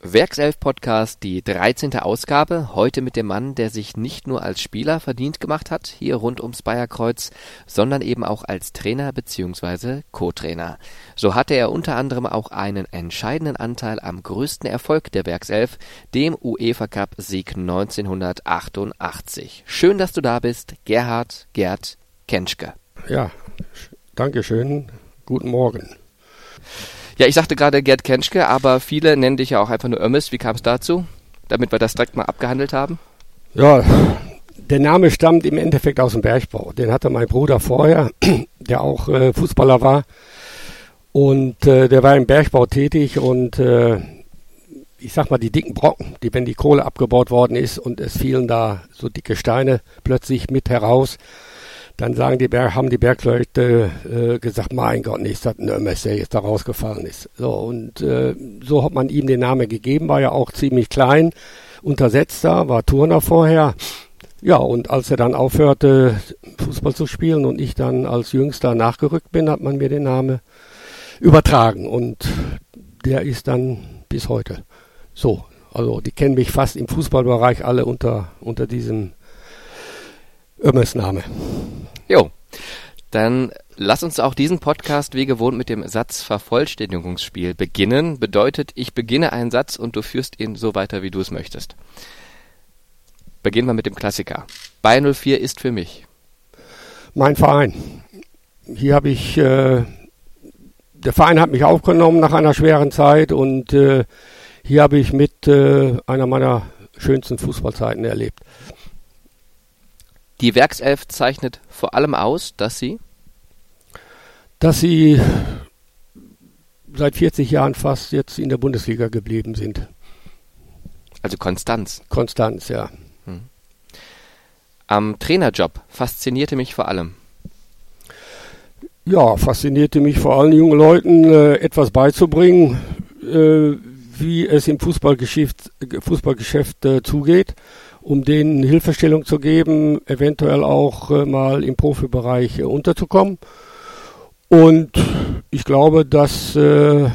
Werkself Podcast, die 13. Ausgabe. Heute mit dem Mann, der sich nicht nur als Spieler verdient gemacht hat, hier rund ums Bayerkreuz, sondern eben auch als Trainer bzw. Co-Trainer. So hatte er unter anderem auch einen entscheidenden Anteil am größten Erfolg der Werkself, dem UEFA Cup Sieg 1988. Schön, dass du da bist, Gerhard Gerd Kenschke. Ja, danke schön. Guten Morgen. Ja, ich sagte gerade Gerd Kenschke, aber viele nennen dich ja auch einfach nur Ömmes. Wie kam es dazu? Damit wir das direkt mal abgehandelt haben. Ja, der Name stammt im Endeffekt aus dem Bergbau. Den hatte mein Bruder vorher, der auch äh, Fußballer war. Und äh, der war im Bergbau tätig und äh, ich sag mal, die dicken Brocken, die, wenn die Kohle abgebaut worden ist und es fielen da so dicke Steine plötzlich mit heraus, dann sagen die Berg, haben die Bergleute äh, gesagt, mein Gott, nicht, dass ein Ömers, der jetzt da rausgefallen ist. So, und äh, so hat man ihm den Namen gegeben, war ja auch ziemlich klein, untersetzt da, war Turner vorher. Ja, und als er dann aufhörte, Fußball zu spielen und ich dann als Jüngster nachgerückt bin, hat man mir den Namen übertragen. Und der ist dann bis heute so. Also die kennen mich fast im Fußballbereich alle unter, unter diesem Ömmers Name. Jo. Dann lass uns auch diesen Podcast wie gewohnt mit dem Satzvervollständigungsspiel beginnen. Bedeutet, ich beginne einen Satz und du führst ihn so weiter, wie du es möchtest. Beginnen wir mit dem Klassiker. Bayern 04 ist für mich. Mein Verein. Hier habe ich, äh, der Verein hat mich aufgenommen nach einer schweren Zeit und äh, hier habe ich mit äh, einer meiner schönsten Fußballzeiten erlebt. Die Werkself zeichnet vor allem aus, dass sie dass sie seit 40 Jahren fast jetzt in der Bundesliga geblieben sind. Also Konstanz. Konstanz, ja. Hm. Am Trainerjob faszinierte mich vor allem. Ja, faszinierte mich vor allem jungen Leuten äh, etwas beizubringen, äh, wie es im Fußballgeschäft, Fußballgeschäft äh, zugeht um denen Hilfestellung zu geben, eventuell auch äh, mal im Profibereich äh, unterzukommen. Und ich glaube, das äh,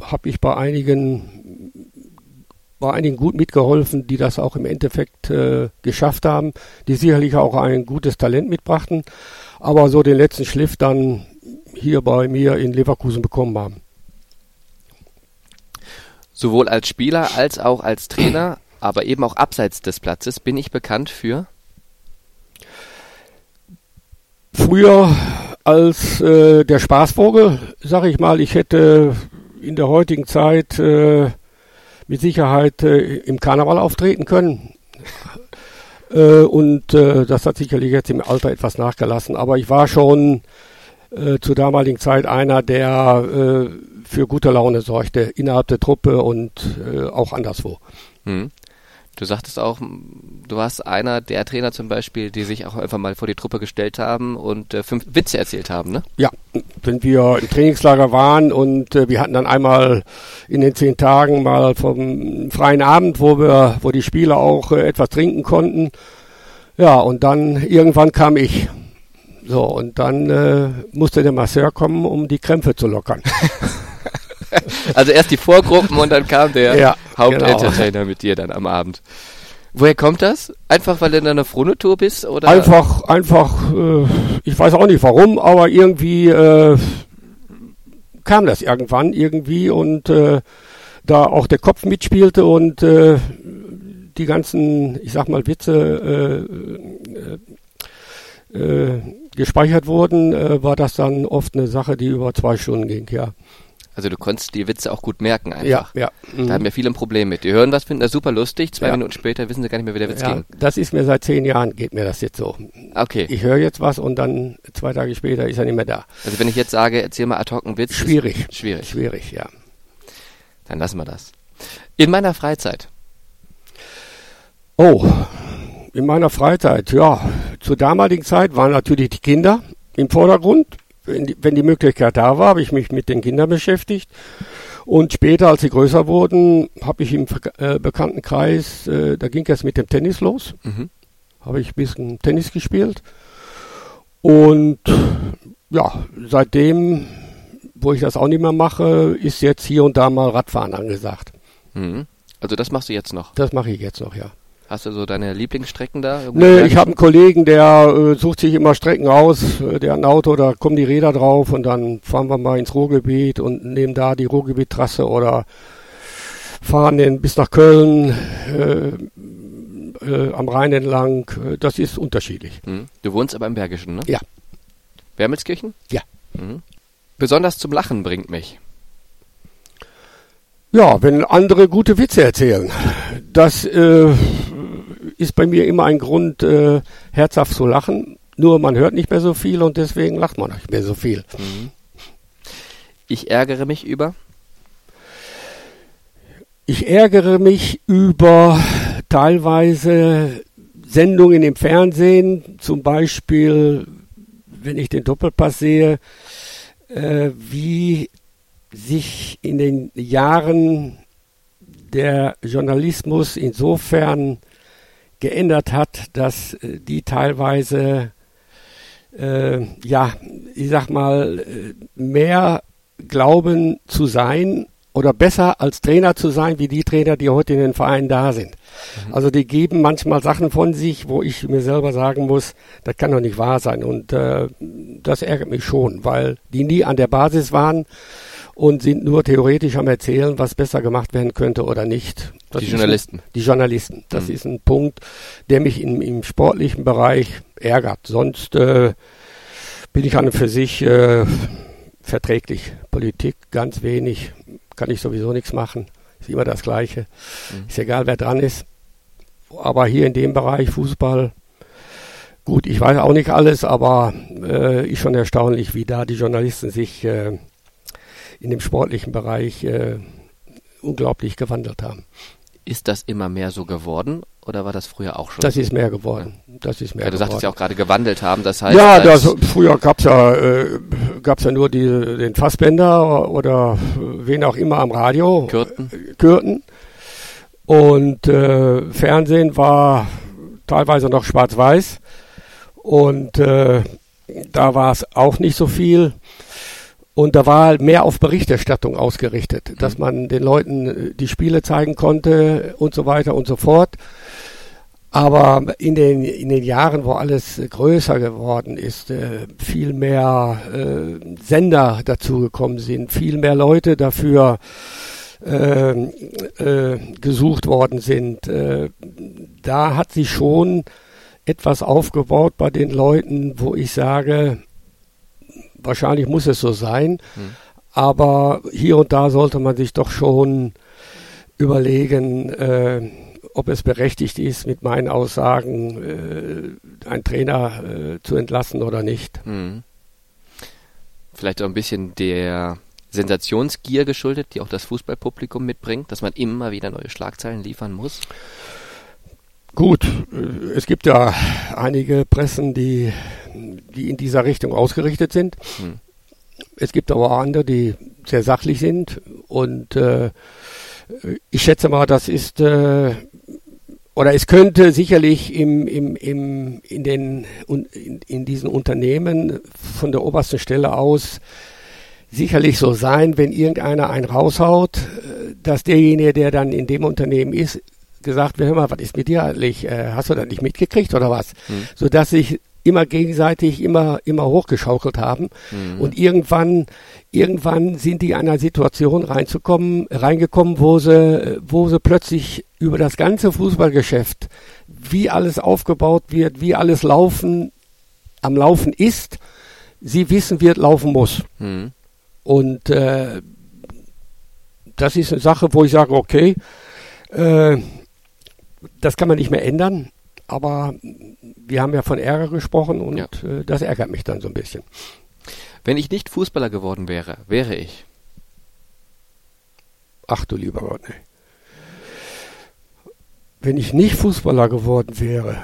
habe ich bei einigen, bei einigen gut mitgeholfen, die das auch im Endeffekt äh, geschafft haben, die sicherlich auch ein gutes Talent mitbrachten, aber so den letzten Schliff dann hier bei mir in Leverkusen bekommen haben. Sowohl als Spieler als auch als Trainer aber eben auch abseits des Platzes bin ich bekannt für? Früher als äh, der Spaßvogel, sage ich mal, ich hätte in der heutigen Zeit äh, mit Sicherheit äh, im Karneval auftreten können. Äh, und äh, das hat sicherlich jetzt im Alter etwas nachgelassen. Aber ich war schon äh, zur damaligen Zeit einer, der für gute Laune sorgte innerhalb der Truppe und auch anderswo. Hm. Du sagtest auch, du warst einer der Trainer zum Beispiel, die sich auch einfach mal vor die Truppe gestellt haben und äh, fünf Witze erzählt haben, ne? Ja, wenn wir im Trainingslager waren und äh, wir hatten dann einmal in den zehn Tagen mal vom freien Abend, wo wir, wo die Spieler auch äh, etwas trinken konnten. Ja, und dann irgendwann kam ich. So, und dann äh, musste der Masseur kommen, um die Krämpfe zu lockern. also erst die Vorgruppen und dann kam der ja, Hauptentertainer genau. mit dir dann am Abend. Woher kommt das? Einfach weil du in einer Fronotour bist? Oder? Einfach, einfach, äh, ich weiß auch nicht warum, aber irgendwie äh, kam das irgendwann irgendwie und äh, da auch der Kopf mitspielte und äh, die ganzen, ich sag mal, Witze äh, äh, gespeichert wurden, war das dann oft eine Sache, die über zwei Stunden ging, ja. Also du konntest die Witze auch gut merken einfach. Ja, ja. Mhm. Da haben ja viele ein Problem mit. Die hören was, finden das super lustig, zwei ja. Minuten später wissen sie gar nicht mehr, wie der Witz ja, ging. Das ist mir seit zehn Jahren, geht mir das jetzt so. Okay. Ich höre jetzt was und dann zwei Tage später ist er nicht mehr da. Also wenn ich jetzt sage, erzähl mal ad hoc einen Witz. Schwierig. Schwierig. Schwierig, ja. Dann lassen wir das. In meiner Freizeit. Oh, in meiner Freizeit, ja. Zur damaligen Zeit waren natürlich die Kinder im Vordergrund wenn die, wenn die Möglichkeit da war, habe ich mich mit den Kindern beschäftigt. Und später, als sie größer wurden, habe ich im äh, Bekanntenkreis, äh, da ging es mit dem Tennis los. Mhm. Habe ich ein bisschen Tennis gespielt. Und ja, seitdem, wo ich das auch nicht mehr mache, ist jetzt hier und da mal Radfahren angesagt. Mhm. Also das machst du jetzt noch? Das mache ich jetzt noch, ja. Hast du so deine Lieblingsstrecken da? Nee, ich habe einen Kollegen, der äh, sucht sich immer Strecken aus. Äh, der hat ein Auto, da kommen die Räder drauf und dann fahren wir mal ins Ruhrgebiet und nehmen da die Ruhrgebiettrasse oder fahren den bis nach Köln äh, äh, am Rhein entlang. Äh, das ist unterschiedlich. Mhm. Du wohnst aber im Bergischen, ne? Ja. Wermelskirchen? Ja. Mhm. Besonders zum Lachen bringt mich. Ja, wenn andere gute Witze erzählen. Das äh, ist bei mir immer ein Grund, äh, herzhaft zu lachen. Nur man hört nicht mehr so viel und deswegen lacht man nicht mehr so viel. Mhm. Ich ärgere mich über. Ich ärgere mich über teilweise Sendungen im Fernsehen, zum Beispiel, wenn ich den Doppelpass sehe, äh, wie sich in den Jahren der Journalismus insofern geändert hat, dass äh, die teilweise, äh, ja, ich sag mal, äh, mehr glauben zu sein oder besser als Trainer zu sein, wie die Trainer, die heute in den Vereinen da sind. Mhm. Also die geben manchmal Sachen von sich, wo ich mir selber sagen muss, das kann doch nicht wahr sein. Und äh, das ärgert mich schon, weil die nie an der Basis waren und sind nur theoretisch am Erzählen, was besser gemacht werden könnte oder nicht. Das die Journalisten. Ein, die Journalisten. Das mhm. ist ein Punkt, der mich im, im sportlichen Bereich ärgert. Sonst äh, bin ich an und für sich äh, verträglich. Politik ganz wenig, kann ich sowieso nichts machen. Ist immer das Gleiche. Mhm. Ist egal, wer dran ist. Aber hier in dem Bereich Fußball, gut, ich weiß auch nicht alles, aber äh, ist schon erstaunlich, wie da die Journalisten sich äh, in dem sportlichen Bereich äh, unglaublich gewandelt haben. Ist das immer mehr so geworden oder war das früher auch schon? Das ist mehr geworden. Das ist mehr ja, du geworden. sagtest ja auch gerade gewandelt haben, das heißt. Ja, das, früher gab's ja, äh, gab's ja nur die, den Fassbänder oder wen auch immer am Radio. Kürten. Kürten. Und äh, Fernsehen war teilweise noch schwarz-weiß. Und äh, da war es auch nicht so viel. Und da war mehr auf Berichterstattung ausgerichtet, mhm. dass man den Leuten äh, die Spiele zeigen konnte und so weiter und so fort. Aber in den, in den Jahren, wo alles größer geworden ist, äh, viel mehr äh, Sender dazugekommen sind, viel mehr Leute dafür äh, äh, gesucht worden sind, da hat sich schon etwas aufgebaut bei den Leuten, wo ich sage, wahrscheinlich muss es so sein, hm. aber hier und da sollte man sich doch schon überlegen, äh, ob es berechtigt ist, mit meinen Aussagen äh, einen Trainer äh, zu entlassen oder nicht. Hm. Vielleicht auch ein bisschen der Sensationsgier geschuldet, die auch das Fußballpublikum mitbringt, dass man immer wieder neue Schlagzeilen liefern muss? Gut, äh, es gibt ja einige Pressen, die die in dieser Richtung ausgerichtet sind. Hm. Es gibt aber auch andere, die sehr sachlich sind und äh, ich schätze mal, das ist äh, oder es könnte sicherlich im, im, im, in, den, in, in diesen Unternehmen von der obersten Stelle aus sicherlich so sein, wenn irgendeiner einen raushaut, dass derjenige, der dann in dem Unternehmen ist, gesagt wird, hör mal, was ist mit dir eigentlich? Äh, hast du das nicht mitgekriegt oder was? Hm. Sodass sich immer gegenseitig immer, immer hochgeschaukelt haben. Mhm. Und irgendwann, irgendwann sind die in einer Situation reinzukommen, reingekommen, wo sie, wo sie plötzlich über das ganze Fußballgeschäft, wie alles aufgebaut wird, wie alles laufen, am Laufen ist, sie wissen wird, laufen muss. Mhm. Und äh, das ist eine Sache, wo ich sage, okay, äh, das kann man nicht mehr ändern. Aber wir haben ja von Ärger gesprochen und ja. äh, das ärgert mich dann so ein bisschen. Wenn ich nicht Fußballer geworden wäre, wäre ich. Ach du lieber Gott, ne. Wenn ich nicht Fußballer geworden wäre,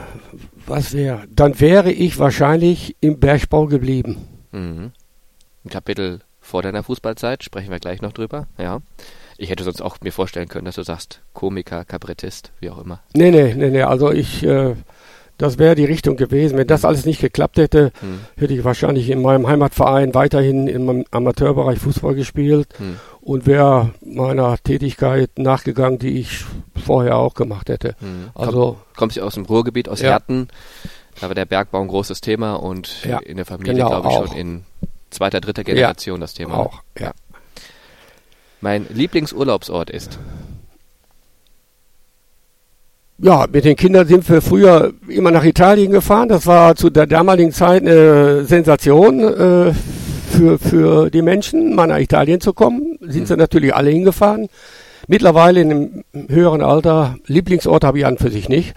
was wäre? Dann wäre ich wahrscheinlich im Bergbau geblieben. Mhm. Ein Kapitel vor deiner Fußballzeit, sprechen wir gleich noch drüber, ja. Ich hätte sonst auch mir vorstellen können, dass du sagst, Komiker, Kabarettist, wie auch immer. Nee, nee, nee, nee. Also ich, äh, das wäre die Richtung gewesen. Wenn das alles nicht geklappt hätte, hm. hätte ich wahrscheinlich in meinem Heimatverein weiterhin im Amateurbereich Fußball gespielt hm. und wäre meiner Tätigkeit nachgegangen, die ich vorher auch gemacht hätte. Hm. Also kommst du aus dem Ruhrgebiet, aus ja. Herten, da war der Bergbau ein großes Thema und ja, in der Familie, genau, glaube ich, auch. schon in zweiter, dritter Generation ja, das Thema. Auch, ja. Mein Lieblingsurlaubsort ist? Ja, mit den Kindern sind wir früher immer nach Italien gefahren. Das war zu der damaligen Zeit eine Sensation äh, für, für die Menschen, mal nach Italien zu kommen. Sind mhm. sie natürlich alle hingefahren. Mittlerweile in einem höheren Alter, Lieblingsort habe ich an für sich nicht.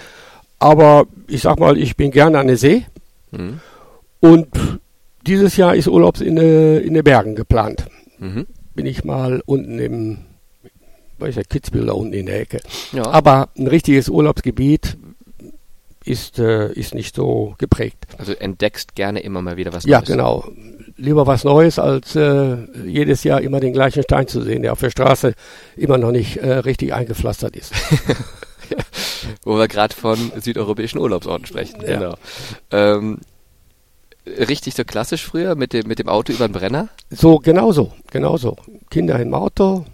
Aber ich sag mal, ich bin gerne an der See. Mhm. Und dieses Jahr ist Urlaubs in, in den Bergen geplant. Mhm. Bin ich mal unten im weiß ja, Kitzbühel da unten in der Ecke. Ja. Aber ein richtiges Urlaubsgebiet ist, äh, ist nicht so geprägt. Also entdeckst gerne immer mal wieder was Neues. Ja, genau. Lieber was Neues, als äh, jedes Jahr immer den gleichen Stein zu sehen, der auf der Straße immer noch nicht äh, richtig eingepflastert ist. Wo wir gerade von südeuropäischen Urlaubsorten sprechen. Ja. Genau. Ähm, richtig so klassisch früher mit dem, mit dem Auto über den Brenner? So, genau so, genau so. Kinder im Auto,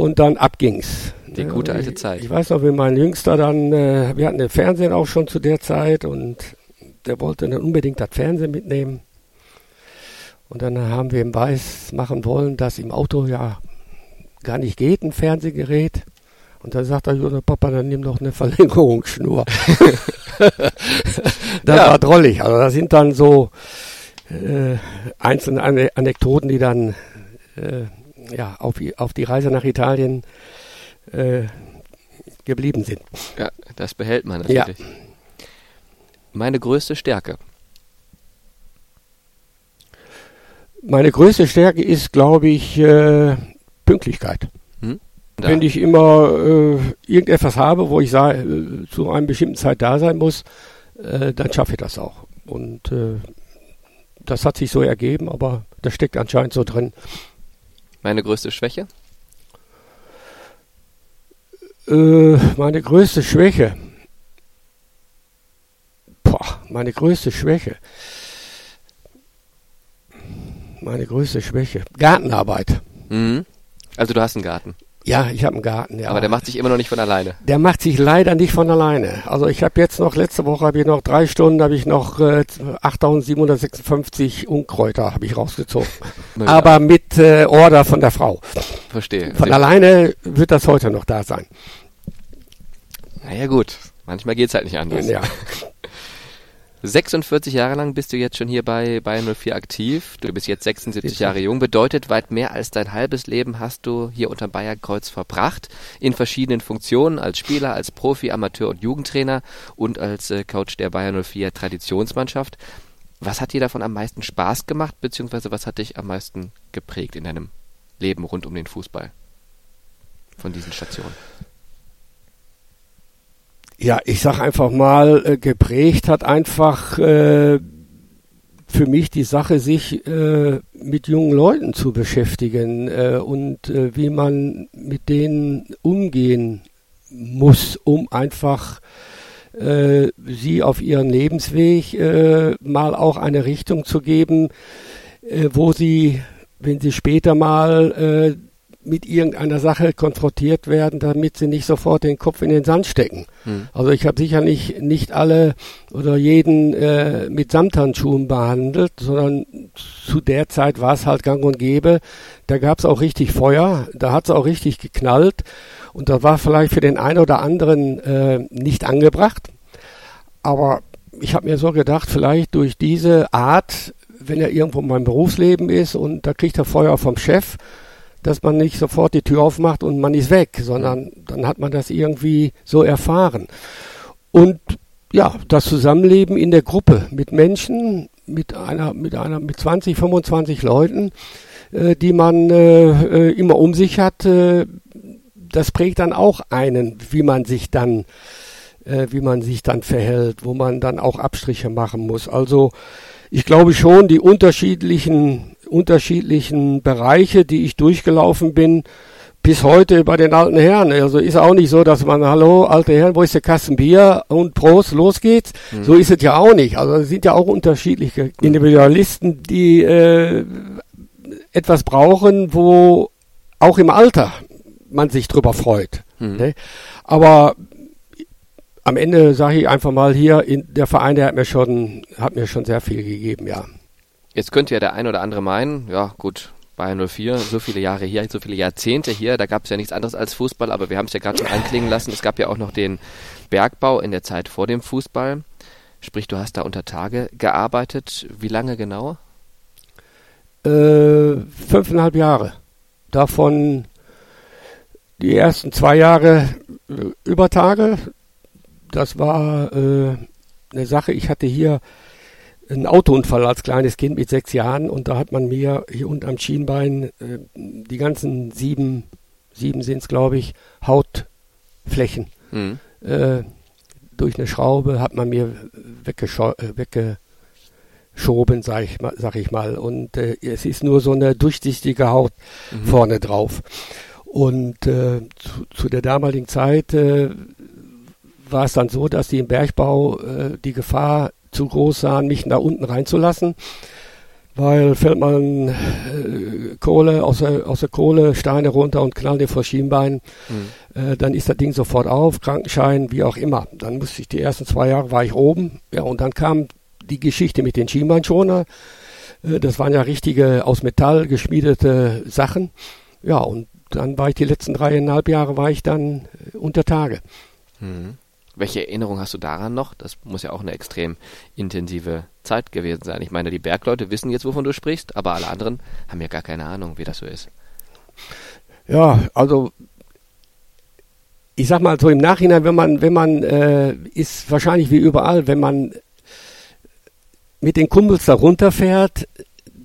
und dann ab ging's. Die gute alte Zeit. Ich, ich weiß noch, wie mein Jüngster dann, äh, wir hatten den Fernsehen auch schon zu der Zeit und der wollte dann unbedingt das Fernsehen mitnehmen. Und dann haben wir ihm weiß machen wollen, dass im Auto ja gar nicht geht, ein Fernsehgerät. Und dann sagt er, Junge Papa, dann nimm doch eine Verlängerungsschnur. das ja. war drollig. Also das sind dann so äh, einzelne Anekdoten, die dann äh, ja, auf, auf die Reise nach Italien äh, geblieben sind. Ja, das behält man natürlich. Ja. Meine größte Stärke. Meine größte Stärke ist, glaube ich, äh, Pünktlichkeit. Hm? Wenn ich immer äh, irgendetwas habe, wo ich sage, äh, zu einer bestimmten Zeit da sein muss, äh, dann schaffe ich das auch. Und äh, das hat sich so ergeben, aber das steckt anscheinend so drin. Meine größte Schwäche? Äh, meine größte Schwäche. Boah, meine größte Schwäche. Meine größte Schwäche. Gartenarbeit. Mhm. Also du hast einen Garten. Ja, ich habe einen Garten, ja. Aber der macht sich immer noch nicht von alleine. Der macht sich leider nicht von alleine. Also ich habe jetzt noch, letzte Woche habe ich noch drei Stunden, habe ich noch äh, 8756 Unkräuter habe ich rausgezogen. Ja. Aber mit äh, Order von der Frau. Verstehe. Von alleine wird das heute noch da sein. Naja gut, manchmal geht's halt nicht anders. Ja. 46 Jahre lang bist du jetzt schon hier bei Bayern 04 aktiv. Du bist jetzt 76 Jahre jung. Bedeutet, weit mehr als dein halbes Leben hast du hier unter Bayerkreuz verbracht. In verschiedenen Funktionen. Als Spieler, als Profi, Amateur und Jugendtrainer und als äh, Coach der Bayern 04 Traditionsmannschaft. Was hat dir davon am meisten Spaß gemacht, beziehungsweise was hat dich am meisten geprägt in deinem Leben rund um den Fußball? Von diesen Stationen ja, ich sag einfach mal, äh, geprägt hat einfach äh, für mich die Sache, sich äh, mit jungen Leuten zu beschäftigen äh, und äh, wie man mit denen umgehen muss, um einfach äh, sie auf ihren Lebensweg äh, mal auch eine Richtung zu geben, äh, wo sie, wenn sie später mal äh, mit irgendeiner Sache konfrontiert werden, damit sie nicht sofort den Kopf in den Sand stecken. Hm. Also ich habe sicher nicht, nicht alle oder jeden äh, mit Samthandschuhen behandelt, sondern zu der Zeit war es halt gang und gäbe. Da gab es auch richtig Feuer, da hat es auch richtig geknallt und das war vielleicht für den einen oder anderen äh, nicht angebracht. Aber ich habe mir so gedacht, vielleicht durch diese Art, wenn er irgendwo in meinem Berufsleben ist und da kriegt er Feuer vom Chef, dass man nicht sofort die Tür aufmacht und man ist weg, sondern dann hat man das irgendwie so erfahren. Und ja, das Zusammenleben in der Gruppe mit Menschen, mit einer, mit einer, mit 20, 25 Leuten, äh, die man äh, äh, immer um sich hat, äh, das prägt dann auch einen, wie man sich dann, äh, wie man sich dann verhält, wo man dann auch Abstriche machen muss. Also ich glaube schon, die unterschiedlichen unterschiedlichen Bereiche, die ich durchgelaufen bin, bis heute bei den alten Herren. Also ist auch nicht so, dass man, hallo, alte Herren, wo ist der Kasten Bier und Prost, los geht's. Mhm. So ist es ja auch nicht. Also es sind ja auch unterschiedliche Individualisten, die äh, etwas brauchen, wo auch im Alter man sich drüber freut. Mhm. Ne? Aber am Ende sage ich einfach mal hier, in, der Verein, der hat mir schon, hat mir schon sehr viel gegeben, ja. Jetzt könnte ja der ein oder andere meinen, ja gut, Bayern 04, so viele Jahre hier, so viele Jahrzehnte hier, da gab es ja nichts anderes als Fußball, aber wir haben es ja gerade schon anklingen lassen, es gab ja auch noch den Bergbau in der Zeit vor dem Fußball. Sprich, du hast da unter Tage gearbeitet. Wie lange genau? Äh, fünfeinhalb Jahre. Davon die ersten zwei Jahre äh, über Tage. Das war äh, eine Sache. Ich hatte hier einen Autounfall als kleines Kind mit sechs Jahren und da hat man mir hier unten am Schienbein äh, die ganzen sieben, sieben sind es glaube ich, Hautflächen mhm. äh, durch eine Schraube hat man mir weggeschoben, äh, sag ich, sag ich mal. Und äh, es ist nur so eine durchsichtige Haut mhm. vorne drauf. Und äh, zu, zu, der damaligen Zeit äh, war es dann so, dass die im Bergbau äh, die Gefahr zu groß sahen, mich da unten reinzulassen, weil fällt man äh, Kohle aus der, aus der Kohle, Steine runter und knallt dir vor Schienbein, mhm. äh, dann ist das Ding sofort auf, Krankenschein, wie auch immer. Dann musste ich die ersten zwei Jahre war ich oben, ja, und dann kam die Geschichte mit den Schienbeinschoner. Äh, das waren ja richtige aus Metall geschmiedete Sachen. Ja, und dann war ich die letzten dreieinhalb Jahre war ich dann äh, unter Tage. Mhm. Welche Erinnerung hast du daran noch? Das muss ja auch eine extrem intensive Zeit gewesen sein. Ich meine, die Bergleute wissen jetzt, wovon du sprichst, aber alle anderen haben ja gar keine Ahnung, wie das so ist. Ja, also ich sag mal so im Nachhinein, wenn man, wenn man, äh, ist wahrscheinlich wie überall, wenn man mit den Kumpels da runterfährt,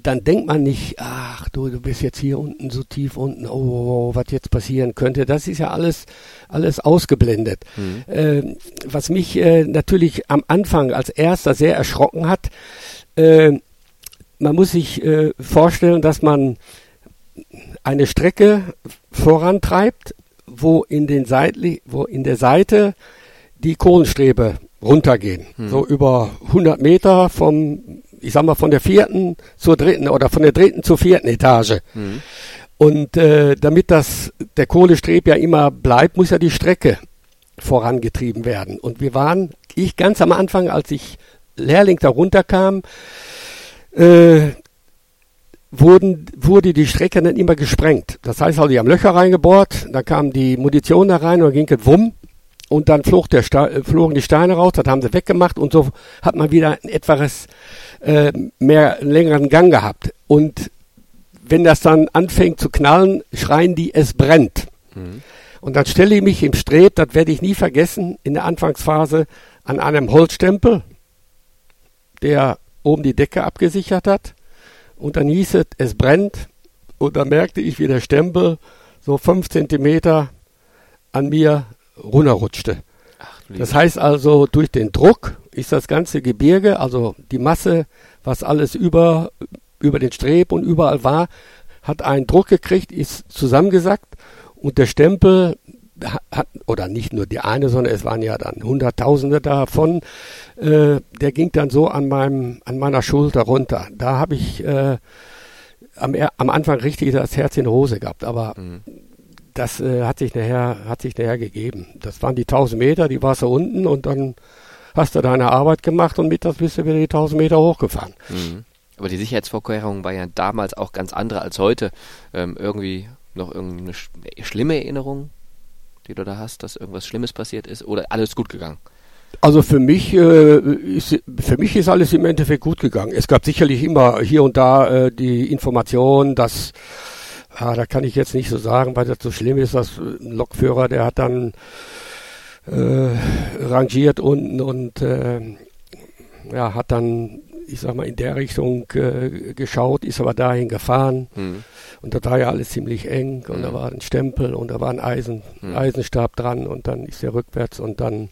dann denkt man nicht, ach du, du bist jetzt hier unten so tief unten, oh, oh, oh was jetzt passieren könnte. Das ist ja alles, alles ausgeblendet. Mhm. Äh, was mich äh, natürlich am Anfang als erster sehr erschrocken hat, äh, man muss sich äh, vorstellen, dass man eine Strecke vorantreibt, wo in den Seitli wo in der Seite die Kohlenstrebe runtergehen. Mhm. So über 100 Meter vom ich sag mal, von der vierten zur dritten oder von der dritten zur vierten Etage. Mhm. Und äh, damit das der Kohlestreb ja immer bleibt, muss ja die Strecke vorangetrieben werden. Und wir waren, ich ganz am Anfang, als ich Lehrling da runterkam, äh, wurden, wurde die Strecke dann immer gesprengt. Das heißt also, die haben Löcher reingebohrt, da kam die Munition da rein und dann ging es wumm und dann flog der flogen die Steine raus, das haben sie weggemacht und so hat man wieder ein etwas äh, mehr längeren Gang gehabt. Und wenn das dann anfängt zu knallen, schreien die, es brennt. Mhm. Und dann stelle ich mich im Streb, das werde ich nie vergessen, in der Anfangsphase an einem Holzstempel, der oben die Decke abgesichert hat. Und dann hieß es, es brennt. Und dann merkte ich, wie der Stempel so fünf Zentimeter an mir runterrutschte. Ach, das heißt also, durch den Druck ist das ganze Gebirge, also die Masse, was alles über, über den Streb und überall war, hat einen Druck gekriegt, ist zusammengesackt und der Stempel hat, oder nicht nur die eine, sondern es waren ja dann Hunderttausende davon, äh, der ging dann so an meinem, an meiner Schulter runter. Da habe ich äh, am, am Anfang richtig das Herz in die Hose gehabt, aber mhm das äh, hat sich nachher, hat sich nachher gegeben. Das waren die 1000 Meter, die warst du unten und dann hast du deine Arbeit gemacht und mittags bist du wieder die 1000 Meter hochgefahren. Mhm. Aber die Sicherheitsvorkehrung war ja damals auch ganz andere als heute. Ähm, irgendwie noch irgendeine sch schlimme Erinnerung, die du da hast, dass irgendwas Schlimmes passiert ist oder alles gut gegangen? Also für mich, äh, ist, für mich ist alles im Endeffekt gut gegangen. Es gab sicherlich immer hier und da äh, die Information, dass Ah, da kann ich jetzt nicht so sagen, weil das so schlimm ist, dass ein Lokführer, der hat dann äh, rangiert unten und äh, ja, hat dann, ich sag mal, in der Richtung äh, geschaut, ist aber dahin gefahren. Mhm. Und da war ja alles ziemlich eng und mhm. da war ein Stempel und da war ein Eisen, mhm. Eisenstab dran und dann ist er rückwärts und dann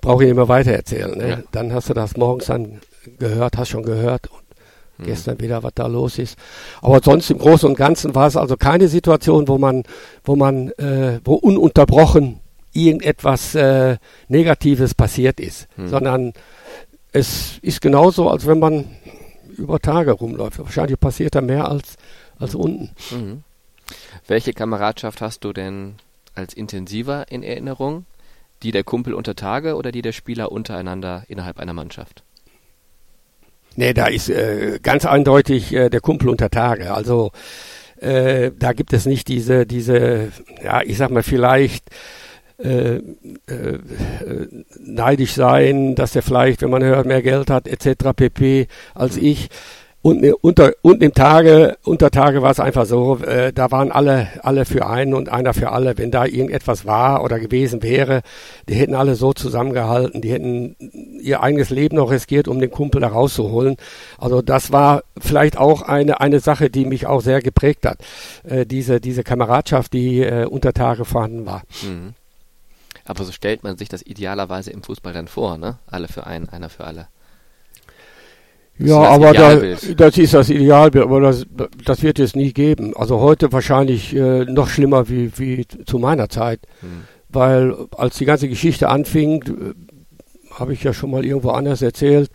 brauche ich nicht mehr weiter erzählen. Ne? Ja. Dann hast du das morgens dann gehört, hast schon gehört und mhm. gestern wieder, was da los ist. Aber sonst im Großen und Ganzen war es also keine Situation, wo man, wo man, äh, wo ununterbrochen irgendetwas äh, Negatives passiert ist, mhm. sondern es ist genauso, als wenn man über Tage rumläuft. Wahrscheinlich passiert da mehr als, als unten. Mhm. Welche Kameradschaft hast du denn als intensiver in Erinnerung? Die der Kumpel unter Tage oder die der Spieler untereinander innerhalb einer Mannschaft? Nee, da ist äh, ganz eindeutig äh, der Kumpel unter Tage. Also äh, da gibt es nicht diese, diese, ja, ich sag mal vielleicht äh, äh, neidisch sein, dass er vielleicht, wenn man hört, mehr Geld hat, etc. pp. als ich. Und, unter, und im Tage, unter Tage war es einfach so, äh, da waren alle, alle für einen und einer für alle. Wenn da irgendetwas war oder gewesen wäre, die hätten alle so zusammengehalten, die hätten ihr eigenes Leben noch riskiert, um den Kumpel da rauszuholen. Also das war vielleicht auch eine, eine Sache, die mich auch sehr geprägt hat. Äh, diese, diese Kameradschaft, die äh, unter Tage vorhanden war. Mhm. Aber so stellt man sich das idealerweise im Fußball dann vor, ne? Alle für einen, einer für alle. Ja, aber da, das ist das Idealbild, aber das, das wird es nie geben. Also heute wahrscheinlich äh, noch schlimmer wie, wie zu meiner Zeit. Hm. Weil als die ganze Geschichte anfing, äh, habe ich ja schon mal irgendwo anders erzählt,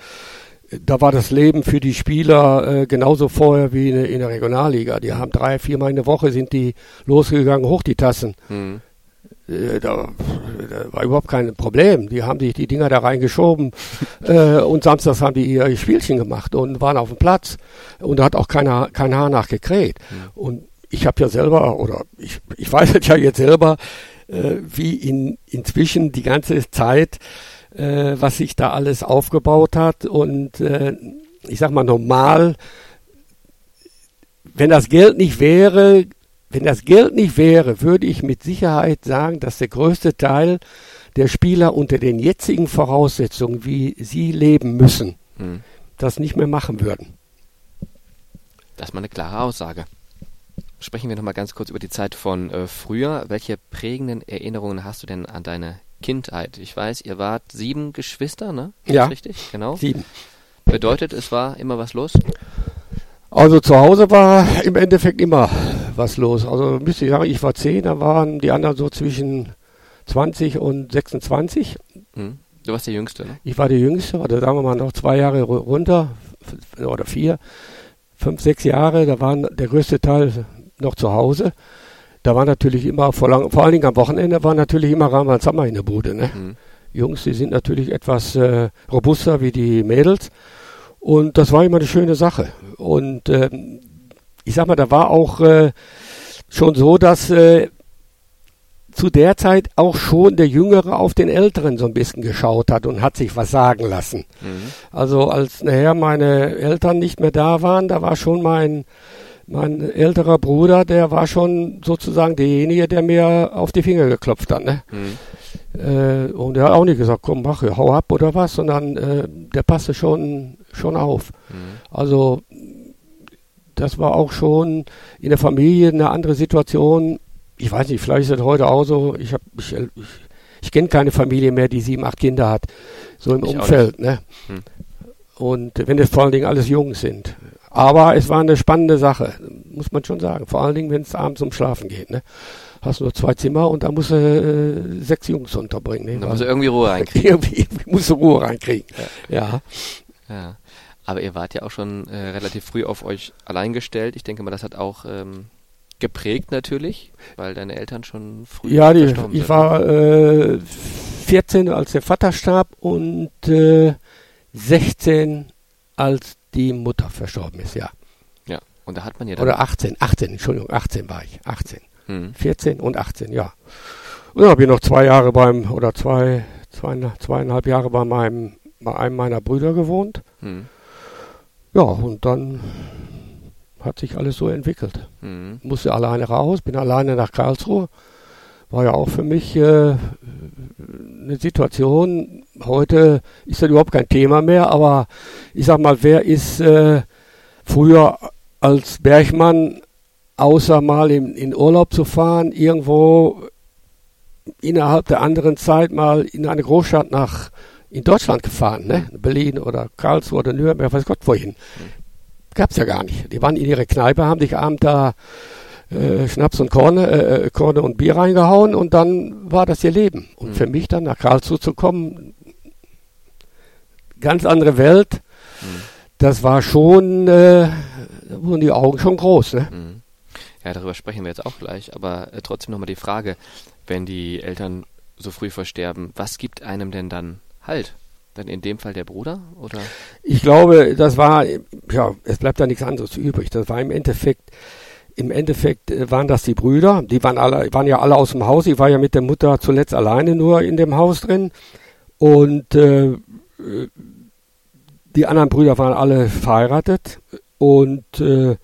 da war das Leben für die Spieler äh, genauso vorher wie in, in, der Regionalliga. Die haben drei, viermal in der Woche sind die losgegangen, hoch die Tassen. Hm. Äh, da, da, war überhaupt kein Problem. Die haben sich die Dinger da reingeschoben äh, und samstags haben die ihr Spielchen gemacht und waren auf dem Platz und da hat auch keiner kein Haar nachgekräht. Mhm. Und ich habe ja selber, oder ich, ich weiß es ja jetzt selber, äh, wie in, inzwischen die ganze Zeit, äh, was sich da alles aufgebaut hat und äh, ich sag mal normal, wenn das Geld nicht wäre, wenn das Geld nicht wäre, würde ich mit Sicherheit sagen, dass der größte Teil der Spieler unter den jetzigen Voraussetzungen, wie sie leben müssen, hm. das nicht mehr machen würden. Das ist mal eine klare Aussage. Sprechen wir noch mal ganz kurz über die Zeit von äh, früher. Welche prägenden Erinnerungen hast du denn an deine Kindheit? Ich weiß, ihr wart sieben Geschwister, ne? Ja. Richtig, genau. Sieben. Bedeutet, es war immer was los? Also zu Hause war im Endeffekt immer was los. Also müsste ich sagen, ich war zehn, da waren die anderen so zwischen 20 und 26. Hm. Du warst der Jüngste, ne? Ich war der Jüngste, oder sagen wir mal noch zwei Jahre runter, oder vier, fünf, sechs Jahre, da waren der größte Teil noch zu Hause. Da war natürlich immer, vor, lang, vor allen Dingen am Wochenende, war natürlich immer Rahman Sommer in der Bude. Ne? Mhm. Jungs, die sind natürlich etwas äh, robuster wie die Mädels. Und das war immer eine schöne Sache. Und äh, ich sag mal, da war auch äh, schon so, dass äh, zu der Zeit auch schon der Jüngere auf den Älteren so ein bisschen geschaut hat und hat sich was sagen lassen. Mhm. Also als nachher meine Eltern nicht mehr da waren, da war schon mein mein älterer Bruder, der war schon sozusagen derjenige, der mir auf die Finger geklopft hat. Ne? Mhm. Äh, und er hat auch nicht gesagt, komm, mach, hau ab oder was, sondern äh, der passte schon, schon auf. Mhm. Also das war auch schon in der Familie eine andere Situation. Ich weiß nicht, vielleicht ist es heute auch so. Ich, hab, ich, ich, ich kenne keine Familie mehr, die sieben, acht Kinder hat, so im ich Umfeld. Ne? Hm. Und wenn es vor allen Dingen alles Jungs sind. Aber es war eine spannende Sache, muss man schon sagen. Vor allen Dingen, wenn es abends um Schlafen geht. Ne? Hast nur zwei Zimmer und da musst du äh, sechs Jungs unterbringen. Ne? Da musst du irgendwie Ruhe reinkriegen. irgendwie, irgendwie musst du Ruhe reinkriegen. Ja. ja. ja. Aber ihr wart ja auch schon äh, relativ früh auf euch allein gestellt. Ich denke mal, das hat auch ähm, geprägt natürlich, weil deine Eltern schon früh Ja, die, ich sind. war äh, 14, als der Vater starb und äh, 16, als die Mutter verstorben ist, ja. Ja, und da hat man ja dann. Oder 18, 18, Entschuldigung, 18 war ich, 18. Hm. 14 und 18, ja. Und dann habe ich noch zwei Jahre beim, oder zwei, zwei, zweieinhalb Jahre bei meinem, bei einem meiner Brüder gewohnt. Hm. Ja, und dann hat sich alles so entwickelt. Hm. Musste alleine raus, bin alleine nach Karlsruhe. War ja auch für mich äh, eine Situation, heute ist das überhaupt kein Thema mehr, aber ich sag mal, wer ist äh, früher als Bergmann, außer mal in, in Urlaub zu fahren, irgendwo innerhalb der anderen Zeit mal in eine Großstadt nach in Deutschland gefahren, ne? Berlin oder Karlsruhe oder Nürnberg, weiß Gott wohin. gab's ja gar nicht. Die waren in ihre Kneipe, haben sich abend da äh, Schnaps und Korne, äh, Korne und Bier reingehauen und dann war das ihr Leben. Und mhm. für mich dann nach Karlsruhe zu kommen, ganz andere Welt, mhm. das war schon, äh, da wurden die Augen schon groß. Ne? Mhm. Ja, darüber sprechen wir jetzt auch gleich, aber äh, trotzdem nochmal die Frage, wenn die Eltern so früh versterben, was gibt einem denn dann Halt? Dann in dem Fall der Bruder? Oder? Ich glaube, das war, ja, es bleibt da nichts anderes übrig. Das war im Endeffekt, im Endeffekt äh, waren das die Brüder. Die waren alle, waren ja alle aus dem Haus. Ich war ja mit der Mutter zuletzt alleine nur in dem Haus drin. Und äh, die anderen Brüder waren alle verheiratet. Und äh,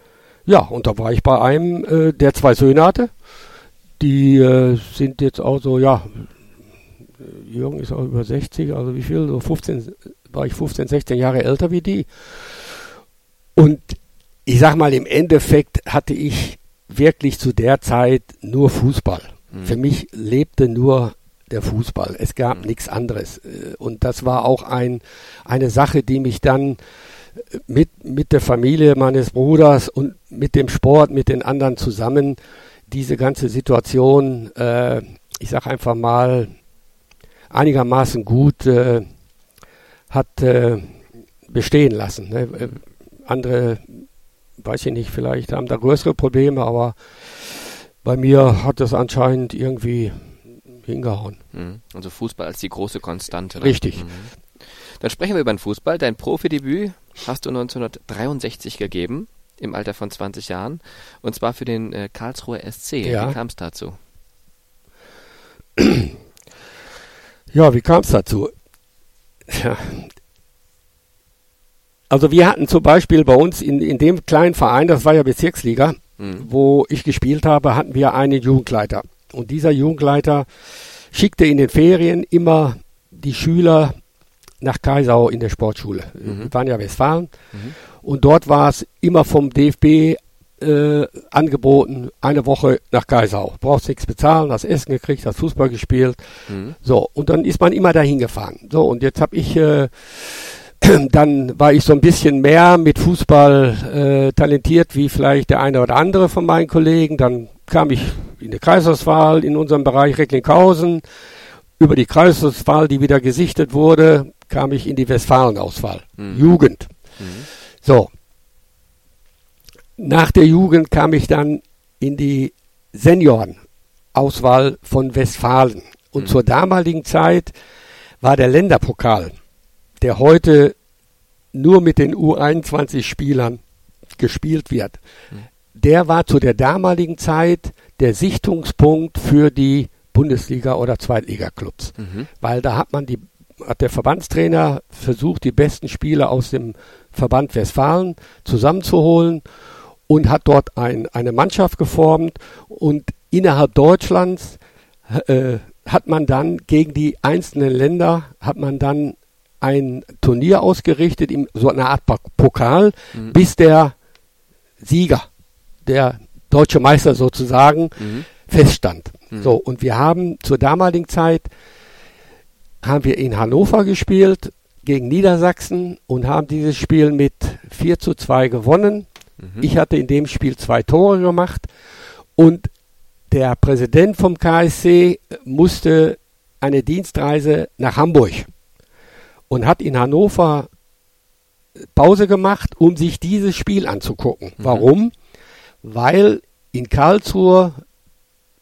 ja, und da war ich bei einem, äh, der zwei Söhne hatte. Die äh, sind jetzt auch so, ja, Jürgen ist auch über 60, also wie viel? So 15, war ich 15, 16 Jahre älter wie die. Und ich sag mal, im Endeffekt hatte ich wirklich zu der Zeit nur Fußball. Mhm. Für mich lebte nur der Fußball. Es gab mhm. nichts anderes. Und das war auch ein, eine Sache, die mich dann mit, mit der Familie meines Bruders und mit dem Sport, mit den anderen zusammen, diese ganze Situation, äh, ich sag einfach mal, einigermaßen gut äh, hat äh, bestehen lassen. Ne? Äh, andere, weiß ich nicht, vielleicht haben da größere Probleme, aber bei mir hat das anscheinend irgendwie hingehauen. Mhm. Also Fußball als die große Konstante. Dann. Richtig. Mhm. Dann sprechen wir über den Fußball. Dein Profidebüt hast du 1963 gegeben, im Alter von 20 Jahren, und zwar für den äh, Karlsruher SC. Ja. Wie kam es dazu? Ja, wie kam es dazu? Ja. Also wir hatten zum Beispiel bei uns in, in dem kleinen Verein, das war ja Bezirksliga, mhm. wo ich gespielt habe, hatten wir einen Jugendleiter. Und dieser Jugendleiter schickte in den Ferien immer die Schüler nach Kaisau in der Sportschule. Mhm. Wir waren ja Westfalen. Mhm. Und dort war es immer vom DFB äh, angeboten, eine Woche nach Kaisau. Brauchst nichts bezahlen, hast Essen gekriegt, hast Fußball gespielt. Mhm. So, und dann ist man immer dahin gefahren. So, und jetzt habe ich, äh, dann war ich so ein bisschen mehr mit Fußball äh, talentiert, wie vielleicht der eine oder andere von meinen Kollegen. Dann kam ich in die Kreisauswahl in unserem Bereich Recklinghausen. Über die Kreisauswahl, die wieder gesichtet wurde, kam ich in die Westfalenauswahl. Mhm. Jugend. Mhm. So, nach der Jugend kam ich dann in die Seniorenauswahl von Westfalen. Und mhm. zur damaligen Zeit war der Länderpokal, der heute nur mit den U21-Spielern gespielt wird, mhm. der war zu der damaligen Zeit der Sichtungspunkt für die Bundesliga- oder Zweitliga-Clubs. Mhm. Weil da hat man die, hat der Verbandstrainer versucht, die besten Spieler aus dem Verband Westfalen zusammenzuholen und hat dort ein, eine Mannschaft geformt und innerhalb Deutschlands äh, hat man dann gegen die einzelnen Länder hat man dann ein Turnier ausgerichtet, im, so eine Art Pokal, mhm. bis der Sieger, der deutsche Meister sozusagen, mhm. feststand. Mhm. So, und wir haben zur damaligen Zeit haben wir in Hannover gespielt gegen Niedersachsen und haben dieses Spiel mit 4 zu 2 gewonnen. Mhm. Ich hatte in dem Spiel zwei Tore gemacht und der Präsident vom KSC musste eine Dienstreise nach Hamburg und hat in Hannover Pause gemacht, um sich dieses Spiel anzugucken. Mhm. Warum? Weil in Karlsruhe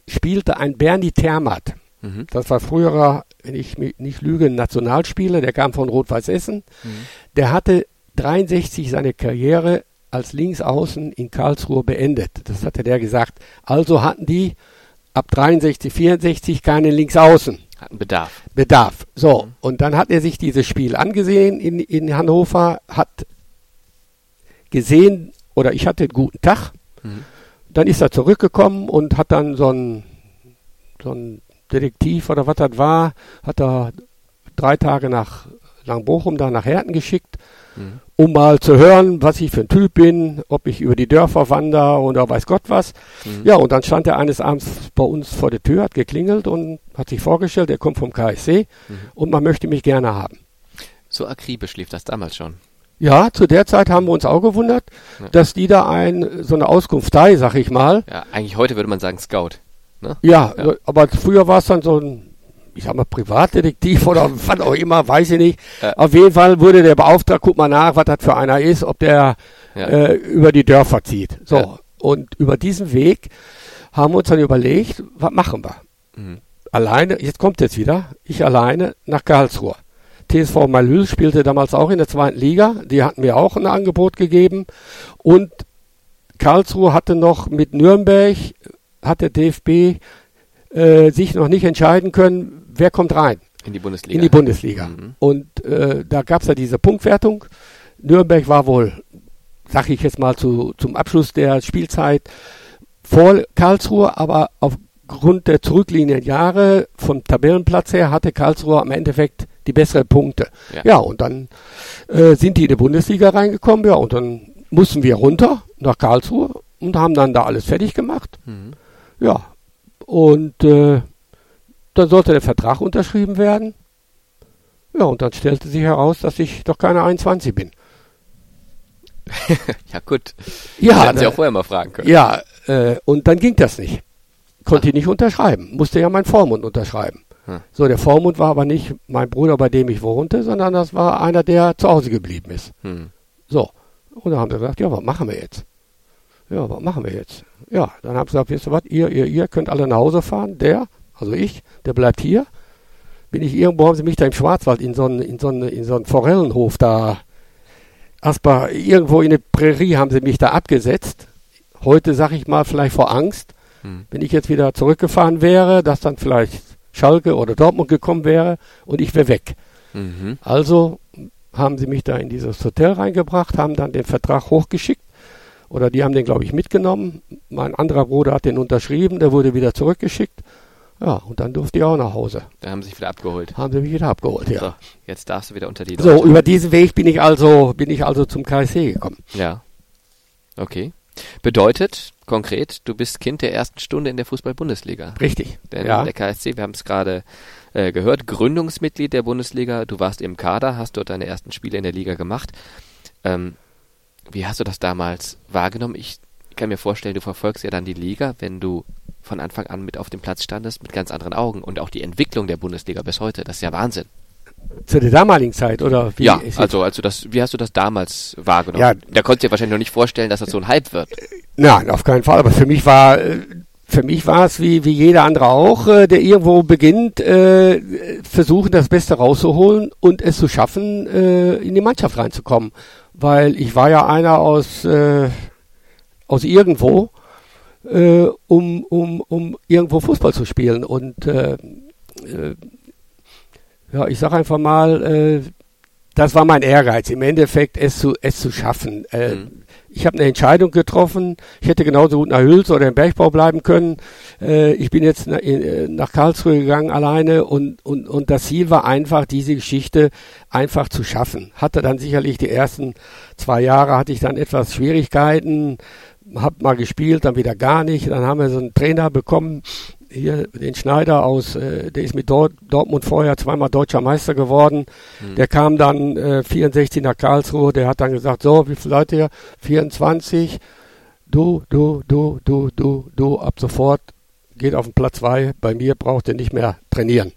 spielte ein Bernie Termat. Mhm. Das war früherer, wenn ich mich nicht lüge, ein Nationalspieler, der kam von Rot-Weiß Essen. Mhm. Der hatte 63 seine Karriere als Linksaußen in Karlsruhe beendet. Das hatte der gesagt. Also hatten die ab 63, 64 keinen Linksaußen. Hatten Bedarf. Bedarf. So, mhm. und dann hat er sich dieses Spiel angesehen in, in Hannover, hat gesehen, oder ich hatte einen guten Tag. Mhm. Dann ist er zurückgekommen und hat dann so ein, so ein Detektiv oder was das war, hat er drei Tage nach Langbochum da nach Herten geschickt mhm. um mal zu hören, was ich für ein Typ bin, ob ich über die Dörfer wandere oder weiß Gott was. Mhm. Ja, und dann stand er eines Abends bei uns vor der Tür, hat geklingelt und hat sich vorgestellt, er kommt vom KSC mhm. und man möchte mich gerne haben. So akribisch lief das damals schon. Ja, zu der Zeit haben wir uns auch gewundert, Ja. dass die da ein, so eine Auskunftei, sag ich mal. Ja, eigentlich heute würde man sagen Scout. Ne? Ja, Ja. aber früher war es dann so ein, ich sag mal, Privatdetektiv oder was auch immer, weiß ich nicht. Ja. Auf jeden Fall wurde der beauftragt, guck mal nach, was das für einer ist, ob der Ja. äh, über die Dörfer zieht. So. Und über diesen Weg haben wir uns dann überlegt, was machen wir? Mhm. Alleine, jetzt kommt jetzt wieder, ich alleine nach Karlsruhe. TSV Malül spielte damals auch in der zweiten Liga. Die hatten mir auch ein Angebot gegeben. Und Karlsruhe hatte noch mit Nürnberg, hat der DFB äh, sich noch nicht entscheiden können, wer kommt rein In die Bundesliga. in die Bundesliga. Mhm. Und äh, da gab es ja diese Punktwertung. Nürnberg war wohl, sag ich jetzt mal, zu, zum Abschluss der Spielzeit vor Karlsruhe, aber aufgrund der zurückliegenden Jahre vom Tabellenplatz her hatte Karlsruhe am Endeffekt die besseren Punkte. Ja. Ja, und dann äh, sind die in die Bundesliga reingekommen, ja, und dann mussten wir runter nach Karlsruhe und haben dann da alles fertig gemacht. Mhm. Ja, und äh, dann sollte der Vertrag unterschrieben werden. Ja, und dann stellte sich heraus, dass ich doch keine 21 bin. Ja, gut. Ja, Hätten Sie da- auch vorher mal fragen können. ja äh, und dann ging das nicht. Konnte ich nicht unterschreiben. Musste ja mein Vormund unterschreiben. Hm. So, der Vormund war aber nicht mein Bruder, bei dem ich wohnte, sondern das war einer, der zu Hause geblieben ist. Hm. So. Und dann haben sie gesagt, ja, was machen wir jetzt? Ja, was machen wir jetzt? Ja, dann haben sie gesagt, wisst ihr was, ihr, ihr, ihr könnt alle nach Hause fahren. Der, also ich, der bleibt hier. Bin ich irgendwo, haben sie mich da im Schwarzwald in so einen, in so einen, in so einen Forellenhof da, Asper, irgendwo in der Prärie haben sie mich da abgesetzt. Heute sag ich mal vielleicht vor Angst, Hm. wenn ich jetzt wieder zurückgefahren wäre, dass dann vielleicht Schalke oder Dortmund gekommen wäre und ich wäre weg. Mhm. Also haben sie mich da in dieses Hotel reingebracht, haben dann den Vertrag hochgeschickt. Oder die haben den, glaube ich, mitgenommen. Mein anderer Bruder hat den unterschrieben, der wurde wieder zurückgeschickt. Ja, und dann durfte ich auch nach Hause. Da haben Sie sich wieder abgeholt. Haben sie mich wieder abgeholt, ja. So, jetzt darfst du wieder unter die So, Leute. über diesen Weg bin ich also, bin ich also zum KSC gekommen. Ja. Okay. Bedeutet konkret, du bist Kind der ersten Stunde in der Fußball-Bundesliga. Richtig. Denn ja. der KSC, wir haben es gerade äh, gehört, Gründungsmitglied der Bundesliga. Du warst im Kader, hast dort deine ersten Spiele in der Liga gemacht. Ähm, wie hast du das damals wahrgenommen? Ich kann mir vorstellen, du verfolgst ja dann die Liga, wenn du von Anfang an mit auf dem Platz standest, mit ganz anderen Augen. Und auch die Entwicklung der Bundesliga bis heute, das ist ja Wahnsinn. Zu der damaligen Zeit, oder wie? ja, also, also das, wie hast du das damals wahrgenommen? Ja. da konntest du dir wahrscheinlich noch nicht vorstellen, dass das so ein Hype wird. Nein, auf keinen Fall. Aber für mich war, äh, für mich war es wie, wie jeder andere auch, äh, der irgendwo beginnt, äh, versuchen das Beste rauszuholen und es zu schaffen, in die Mannschaft reinzukommen. Weil ich war ja einer aus, äh, aus irgendwo, äh, um, um, um irgendwo Fußball zu spielen. Und äh, äh, ja, ich sag einfach mal, äh, das war mein Ehrgeiz, im Endeffekt es zu, es zu schaffen. Äh, Mhm. Ich habe eine Entscheidung getroffen. Ich hätte genauso gut nach Hüls oder im Bergbau bleiben können. Äh, ich bin jetzt na, in, äh, nach Karlsruhe gegangen alleine und, und, und das Ziel war einfach, diese Geschichte einfach zu schaffen. Hatte dann sicherlich die ersten zwei Jahre hatte ich dann etwas Schwierigkeiten, hab mal gespielt, dann wieder gar nicht. Dann haben wir so einen Trainer bekommen, hier den Schneider aus, äh, der ist mit Dort, Dortmund vorher zweimal deutscher Meister geworden. Mhm. Der kam dann äh, 64 nach Karlsruhe, der hat dann gesagt, so, wie viele Leute hier? 24. Du, du, du, du, du, du, ab sofort geht auf den Platz 2. Bei mir braucht ihr nicht mehr trainieren.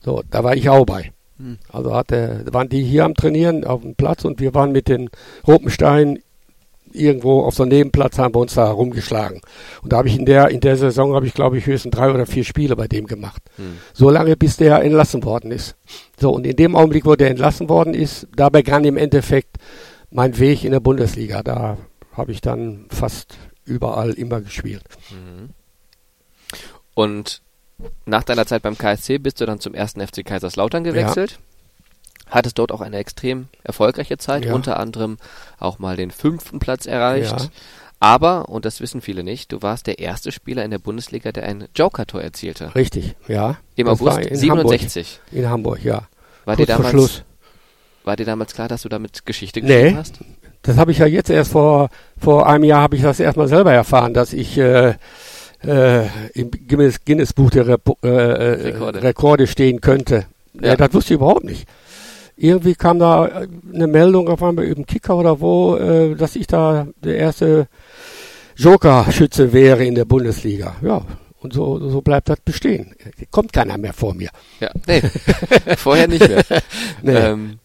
So, da war ich auch bei. Mhm. Also hatte, waren die hier am Trainieren auf dem Platz und wir waren mit den Ropenstein irgendwo auf so einem Nebenplatz haben wir uns da rumgeschlagen. Und da habe ich in der, in der Saison habe ich glaube ich höchstens drei oder vier Spiele bei dem gemacht. Mhm. So lange bis der entlassen worden ist. So, und in dem Augenblick, wo der entlassen worden ist, da begann im Endeffekt mein Weg in der Bundesliga. Da habe ich dann fast überall immer gespielt. Mhm. Und nach deiner Zeit beim KSC bist du dann zum ersten FC Kaiserslautern gewechselt. Hattest dort auch eine extrem erfolgreiche Zeit, Ja. unter anderem auch mal den fünften Platz erreicht. Ja. Aber, und das wissen viele nicht, du warst der erste Spieler in der Bundesliga, der ein Joker-Tor erzielte. Richtig, ja. Im Das August in 67. Hamburg. In Hamburg, ja. War dir, Kurz vor damals, war dir damals klar, dass du damit Geschichte Nee. geschrieben hast? Das habe ich ja jetzt erst vor, vor einem Jahr habe ich das erstmal selber erfahren, dass ich äh, äh, im Guinness, Guinness Buch der Repo, äh, äh, Rekorde. Rekorde. stehen könnte. Ja. Ja. das wusste ich überhaupt nicht. Irgendwie kam da äh, eine Meldung auf einmal über den Kicker oder wo, äh, dass ich da der erste Joker-Schütze wäre in der Bundesliga. Ja, und so, so bleibt das bestehen. Kommt keiner mehr vor mir. Ja, nee, vorher nicht mehr. nee. Ähm,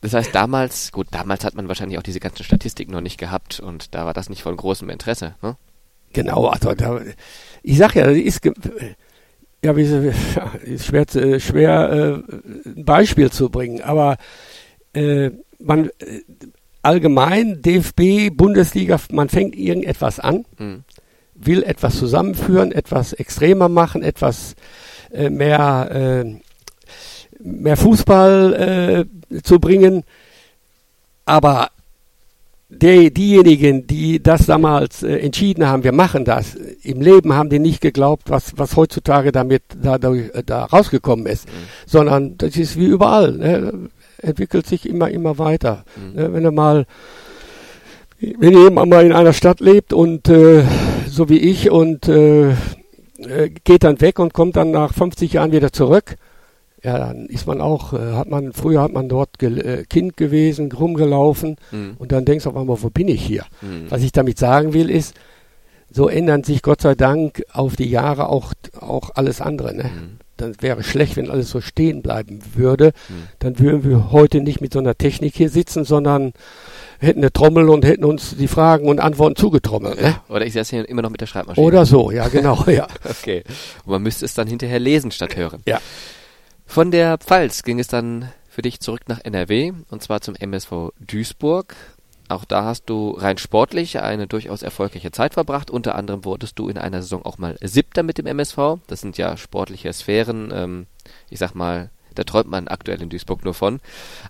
das heißt, damals, gut, damals hat man wahrscheinlich auch diese ganzen Statistiken noch nicht gehabt und da war das nicht von großem Interesse, ne? Genau, also da, ich sag ja, ist, ja, wie, ist schwer, schwer äh, ein Beispiel zu bringen, aber äh, man äh, allgemein DFB, Bundesliga, man fängt irgendetwas an, mhm. will etwas zusammenführen, etwas extremer machen, etwas äh, mehr äh, mehr Fußball äh, zu bringen, aber die, diejenigen, die das damals äh, entschieden haben, wir machen das, im Leben haben die nicht geglaubt, was, was heutzutage damit da, da, da rausgekommen ist, mhm. sondern das ist wie überall, ne? entwickelt sich immer, immer weiter. Mhm. Ne? Wenn du mal, wenn jemand mal in einer Stadt lebt und äh, so wie ich und äh, äh geht dann weg und kommt dann nach 50 Jahren wieder zurück, ja, dann ist man auch, äh, hat man, früher hat man dort ge äh, Kind gewesen, rumgelaufen mhm. und dann denkst du auf einmal, wo bin ich hier? Mhm. Was ich damit sagen will, ist, so ändern sich Gott sei Dank auf die Jahre auch, auch alles andere. Ne? Mhm. Dann wäre schlecht, wenn alles so stehen bleiben würde. Mhm. Dann würden wir heute nicht mit so einer Technik hier sitzen, sondern hätten eine Trommel und hätten uns die Fragen und Antworten zugetrommelt. Ne? Oder ich saß hier immer noch mit der Schreibmaschine. Oder so, ja, genau, ja. okay. Und man müsste es dann hinterher lesen statt hören. Ja. Von der Pfalz ging es dann für dich zurück nach NRW und zwar zum MSV Duisburg. Auch da hast du rein sportlich eine durchaus erfolgreiche Zeit verbracht. Unter anderem wurdest du in einer Saison auch mal Siebter mit dem MSV. Das sind ja sportliche Sphären. Ähm, ich sag mal, da träumt man aktuell in Duisburg nur von.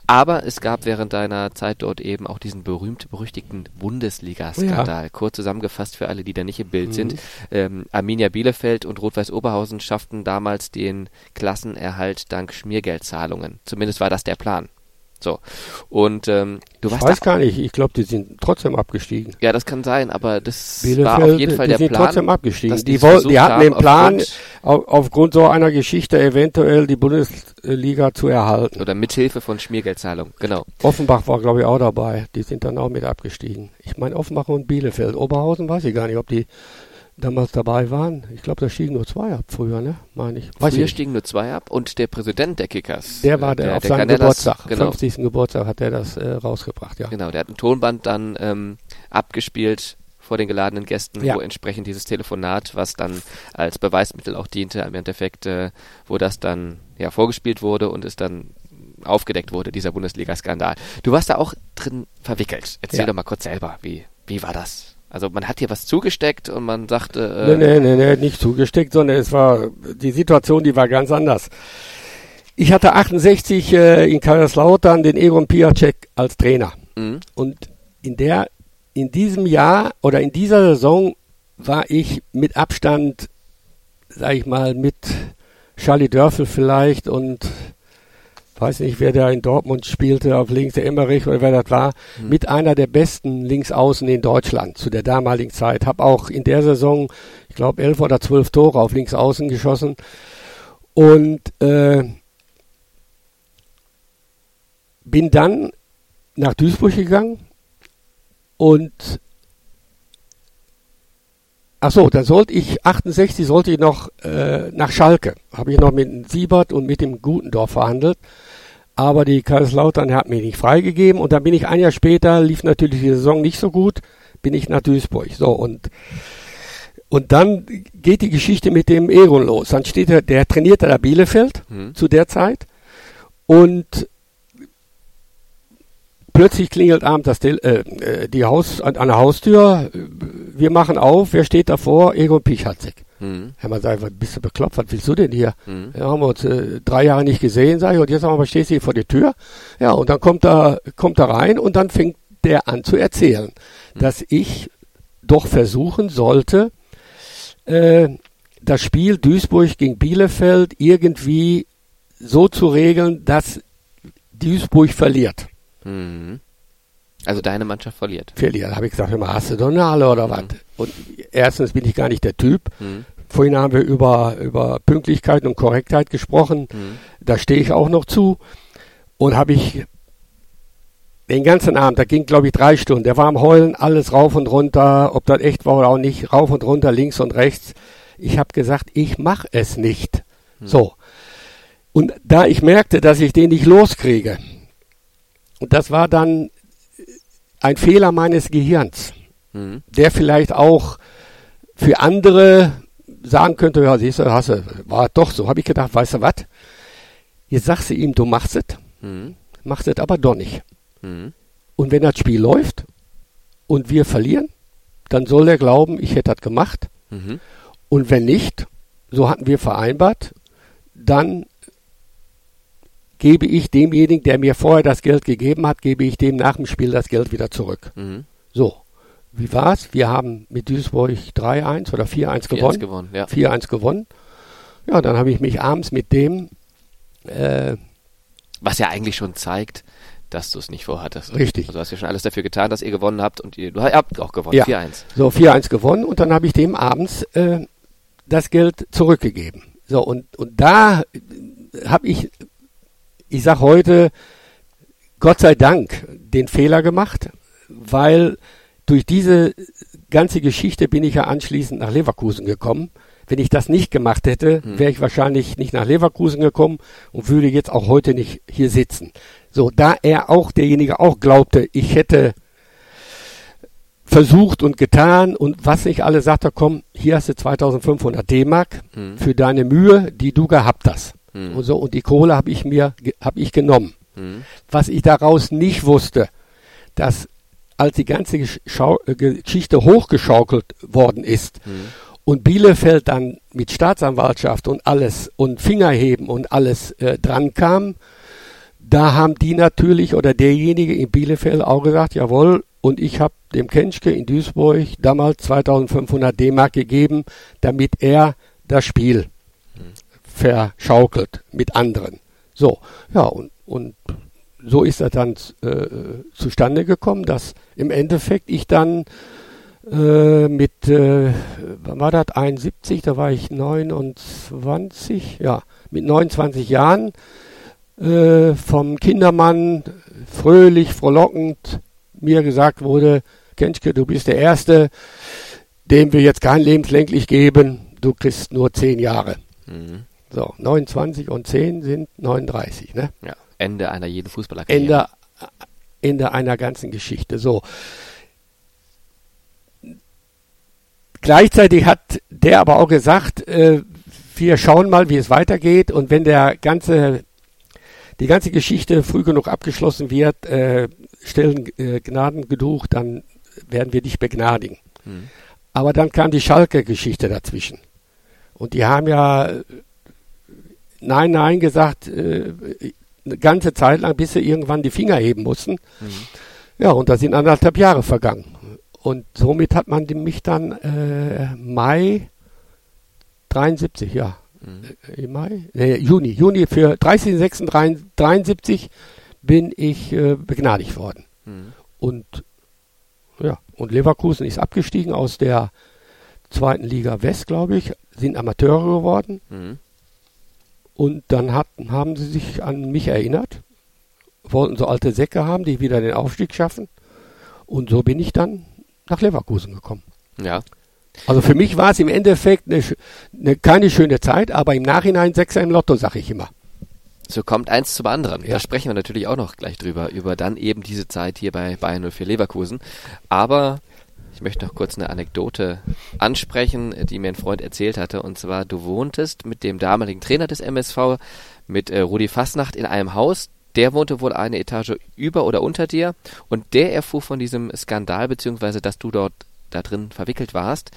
Aber es gab während deiner Zeit dort eben auch diesen berühmt-berüchtigten Bundesliga-Skandal. Ja. Kurz zusammengefasst für alle, die da nicht im Bild mhm. sind. Ähm, Arminia Bielefeld und Rot-Weiß Oberhausen schafften damals den Klassenerhalt dank Schmiergeldzahlungen. Zumindest war das der Plan. So. Und ähm, du warst. Ich weiß gar nicht, ich glaube, die sind trotzdem abgestiegen. Ja, das kann sein, aber das Bielefeld, war auf jeden Fall der Plan. Die sind trotzdem abgestiegen. Die, wollten, die hatten den Plan, aufgrund, aufgrund so einer Geschichte eventuell die Bundesliga zu erhalten. Oder mithilfe von Schmiergeldzahlung, genau. Offenbach war, glaube ich, auch dabei. Die sind dann auch mit abgestiegen. Ich meine, Offenbach und Bielefeld. Oberhausen weiß ich gar nicht, ob die damals dabei waren. Ich glaube, da stiegen nur zwei ab früher, ne? Meine ich. Weiß früher ich. stiegen nur zwei ab und der Präsident der Kickers. Der war der, der auf der seinem Geburtstag, genau. 50. Geburtstag hat er das äh, rausgebracht, ja. Genau, der hat ein Tonband dann ähm, abgespielt vor den geladenen Gästen, ja. wo entsprechend dieses Telefonat, was dann als Beweismittel auch diente, im Endeffekt, äh, wo das dann ja vorgespielt wurde und es dann aufgedeckt wurde, dieser Bundesliga-Skandal. Du warst da auch drin verwickelt. Erzähl ja. doch mal kurz selber, wie, wie war das? Also man hat hier was zugesteckt und man sagte. Äh nee, nee, nee, nee, nicht zugesteckt, sondern es war die Situation, die war ganz anders. Ich hatte 68 äh, in Kaiserslautern den Egon Piacek als Trainer. Mhm. Und in der, in diesem Jahr oder in dieser Saison war ich mit Abstand, sag ich mal, mit Charlie Dörfel vielleicht und weiß nicht, wer da in Dortmund spielte, auf links, der Emmerich oder wer das war, mhm. mit einer der besten Linksaußen in Deutschland zu der damaligen Zeit. Hab auch in der Saison, ich glaube, elf oder zwölf Tore auf Linksaußen geschossen. Und äh, bin dann nach Duisburg gegangen und Ach so, dann sollte ich 68 sollte ich noch äh, nach Schalke. Habe ich noch mit Siebert und mit dem Gutendorf verhandelt aber die Kaiserslautern hat mir nicht freigegeben und dann bin ich ein Jahr später, lief natürlich die Saison nicht so gut, bin ich nach Duisburg. So und und dann geht die Geschichte mit dem Egon los. Dann steht er, der trainierte da Bielefeld mhm. zu der Zeit und plötzlich klingelt abends das, äh, äh, die Haus, an, an der Haustür. Wir machen auf. Wer steht davor? Egon Pichatzek. Mhm. Herr Masai, bist du bekloppt? Was willst du denn hier? Mhm. Ja, haben wir uns äh, drei Jahre nicht gesehen, sage ich, und jetzt aber stehst du hier vor der Tür. Ja, und dann kommt er, kommt er rein und dann fängt der an zu erzählen, mhm. dass ich doch versuchen sollte, äh, das Spiel Duisburg gegen Bielefeld irgendwie so zu regeln, dass Duisburg verliert. Mhm. Also deine Mannschaft verliert. Verliert. habe ich gesagt, immer hast du Donale oder mhm. was? Und erstens bin ich gar nicht der Typ. Mhm. Vorhin haben wir über, über Pünktlichkeit und Korrektheit gesprochen. Mhm. Da stehe ich auch noch zu. und habe ich den ganzen Abend, da ging glaube ich drei Stunden, der war am Heulen, alles rauf und runter, ob das echt war oder auch nicht, rauf und runter, links und rechts. Ich habe gesagt, ich mache es nicht. Hm. So. Und da ich merkte, dass ich den nicht loskriege, und das war dann ein Fehler meines Gehirns, hm. der vielleicht auch für andere sagen könnte, ja, siehst du, hast du, war doch so. Habe ich gedacht, weißt du was? Jetzt sagst du ihm, du machst es, hm. machst es aber doch nicht. Mhm. Und wenn das Spiel läuft und wir verlieren, dann soll er glauben, ich hätte das gemacht. Mhm. Und wenn nicht, so hatten wir vereinbart, dann gebe ich demjenigen, der mir vorher das Geld gegeben hat, gebe ich dem nach dem Spiel das Geld wieder zurück. Mhm. So, wie war's? Wir haben mit Duisburg 3-1 oder 4-1 gewonnen. gewonnen ja. 4-1 gewonnen. Ja, dann habe ich mich abends mit dem äh, was ja eigentlich schon zeigt, dass du es nicht vorhattest. Richtig. Also du hast ja schon alles dafür getan, dass ihr gewonnen habt und ihr, du habt auch gewonnen, ja. 4-1. So, 4-1 gewonnen und dann habe ich dem abends äh, das Geld zurückgegeben. So, und, und da habe ich, ich sag heute, Gott sei Dank den Fehler gemacht, weil durch diese ganze Geschichte bin ich ja anschließend nach Leverkusen gekommen. Wenn ich das nicht gemacht hätte, hm. wäre ich wahrscheinlich nicht nach Leverkusen gekommen und würde jetzt auch heute nicht hier sitzen. So, da er auch, derjenige auch glaubte, ich hätte versucht und getan und was nicht alle sagte, komm, hier hast du 2500 D-Mark hm. für deine Mühe, die du gehabt hast. Hm. Und so, und die Kohle habe ich mir, habe ich genommen. Hm. Was ich daraus nicht wusste, dass als die ganze Geschau äh, Geschichte hochgeschaukelt worden ist hm. und Bielefeld dann mit Staatsanwaltschaft und alles und Fingerheben und alles äh, dran kam, da haben die natürlich oder derjenige in Bielefeld auch gesagt, jawohl, und ich habe dem Kenschke in Duisburg damals 2500 D-Mark gegeben, damit er das Spiel verschaukelt mit anderen. So, ja, und, und so ist das dann äh, zustande gekommen, dass im Endeffekt ich dann äh, mit, äh, wann war das, 71, da war ich 29, ja, mit 29 Jahren äh, vom Kindermann fröhlich, frohlockend mir gesagt wurde, Kenschke, du bist der Erste, dem wir jetzt kein lebenslänglich geben, du kriegst nur zehn Jahre. Mhm. So, 29 und 10 sind 39, ne? Ja, Ende einer jeden Fußballer. Ende, Ende einer ganzen Geschichte. So. Gleichzeitig hat der aber auch gesagt, äh, wir schauen mal, wie es weitergeht und wenn der ganze die ganze Geschichte früh genug abgeschlossen wird, äh, stellen äh, Gnadengeduch, dann werden wir dich begnadigen. Mhm. Aber dann kam die Schalke-Geschichte dazwischen. Und die haben ja äh, Nein, Nein gesagt, äh, eine ganze Zeit lang, bis sie irgendwann die Finger heben mussten. Mhm. Ja, und da sind anderthalb Jahre vergangen. Und somit hat man mich dann äh, Mai 73, ja, Mhm. Im Mai? Nee, Juni. Juni für 30.06.73 bin ich äh, begnadigt worden. Mhm. Und ja, und Leverkusen ist abgestiegen aus der zweiten Liga West, glaube ich, sind Amateure geworden. Mhm. Und dann hat, haben sie sich an mich erinnert, wollten so alte Säcke haben, die wieder den Aufstieg schaffen. Und so bin ich dann nach Leverkusen gekommen. Ja. Also für mich war es im Endeffekt eine, eine, keine schöne Zeit, aber im Nachhinein Sechser im Lotto, sage ich immer. So kommt eins zum anderen. Ja. Da sprechen wir natürlich auch noch gleich drüber, über dann eben diese Zeit hier bei Bayern 04 Leverkusen. Aber ich möchte noch kurz eine Anekdote ansprechen, die mir ein Freund erzählt hatte. Und zwar, du wohntest mit dem damaligen Trainer des MSV, mit äh, Rudi Fasnacht, in einem Haus. Der wohnte wohl eine Etage über oder unter dir. Und der erfuhr von diesem Skandal, beziehungsweise dass du dort da drin verwickelt warst,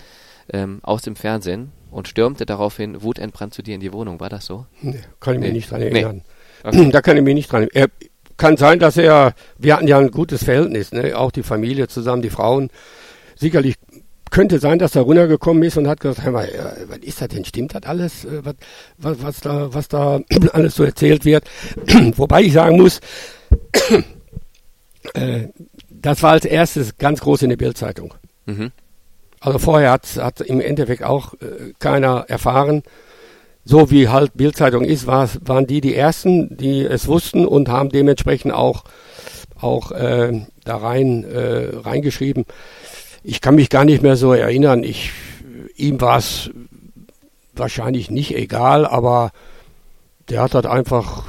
ähm, aus dem Fernsehen und stürmte daraufhin wutentbrannt zu dir in die Wohnung. War das so? Nee, kann ich nee. mich nicht dran erinnern. Nee. Okay. Da kann ich mich nicht dran erinnern. Kann sein, dass er, wir hatten ja ein gutes Verhältnis, ne? auch die Familie zusammen, die Frauen. Sicherlich könnte sein, dass er runtergekommen ist und hat gesagt, hör mal, was ist das denn? Stimmt das alles, äh, was, was, was da, was da alles so erzählt wird? Wobei ich sagen muss, äh, das war als erstes ganz groß in der Bildzeitung. Mhm. Also vorher hat, hat im Endeffekt auch äh, keiner erfahren. so wie halt Bildzeitung ist, war, waren die die ersten, die es wussten und haben dementsprechend auch auch äh, da rein äh, reingeschrieben. Ich kann mich gar nicht mehr so erinnern. Ich ihm war es wahrscheinlich nicht egal, aber der hat halt einfach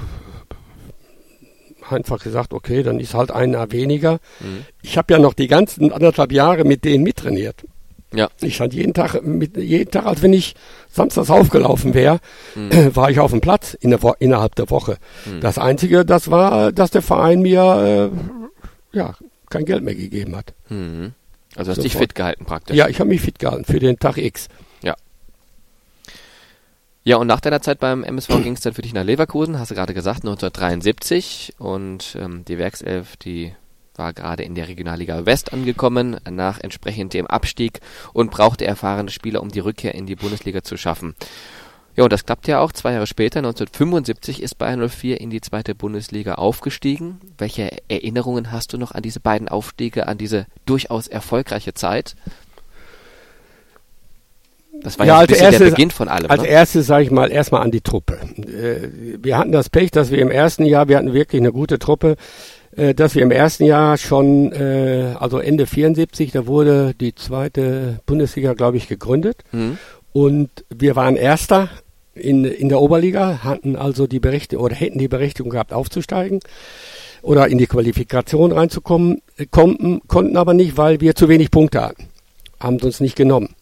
einfach gesagt, okay, dann ist halt einer weniger. Mhm. Ich habe ja noch die ganzen anderthalb Jahre mit denen mittrainiert. Ja. Ich stand jeden Tag, mit, jeden Tag, als wenn ich samstags aufgelaufen wäre, mhm. war ich auf dem Platz in der innerhalb der Woche. Mhm. Das Einzige, das war, dass der Verein mir äh, ja kein Geld mehr gegeben hat. Mhm. Also hast Sofort. dich fit gehalten praktisch. Ja, ich habe mich fit gehalten für den Tag X. Ja. Ja, und nach deiner Zeit beim MSV ging es dann für dich nach Leverkusen, hast du gerade gesagt, 1973. Und ähm, die Werkself, die war gerade in der Regionalliga West angekommen, nach entsprechend dem Abstieg und brauchte erfahrene Spieler, um die Rückkehr in die Bundesliga zu schaffen. Ja, und das klappt ja auch. Zwei Jahre später, 1975, ist Bayern 04 in die zweite Bundesliga aufgestiegen. Welche Erinnerungen hast du noch an diese beiden Aufstiege, an diese durchaus erfolgreiche Zeit? Das war ja, ja bisschen erstes, der Beginn von allem. Als ne? erstes sage ich mal erstmal an die Truppe. Äh, wir hatten das Pech, dass wir im ersten Jahr, wir hatten wirklich eine gute Truppe, äh, dass wir im ersten Jahr schon, äh, also Ende 74, da wurde die zweite Bundesliga, glaube ich, gegründet. Mhm. Und wir waren Erster in, in der Oberliga, hatten also die Berechtigung oder hätten die Berechtigung gehabt, aufzusteigen oder in die Qualifikation reinzukommen, konnten, konnten aber nicht, weil wir zu wenig Punkte hatten. Haben uns nicht genommen.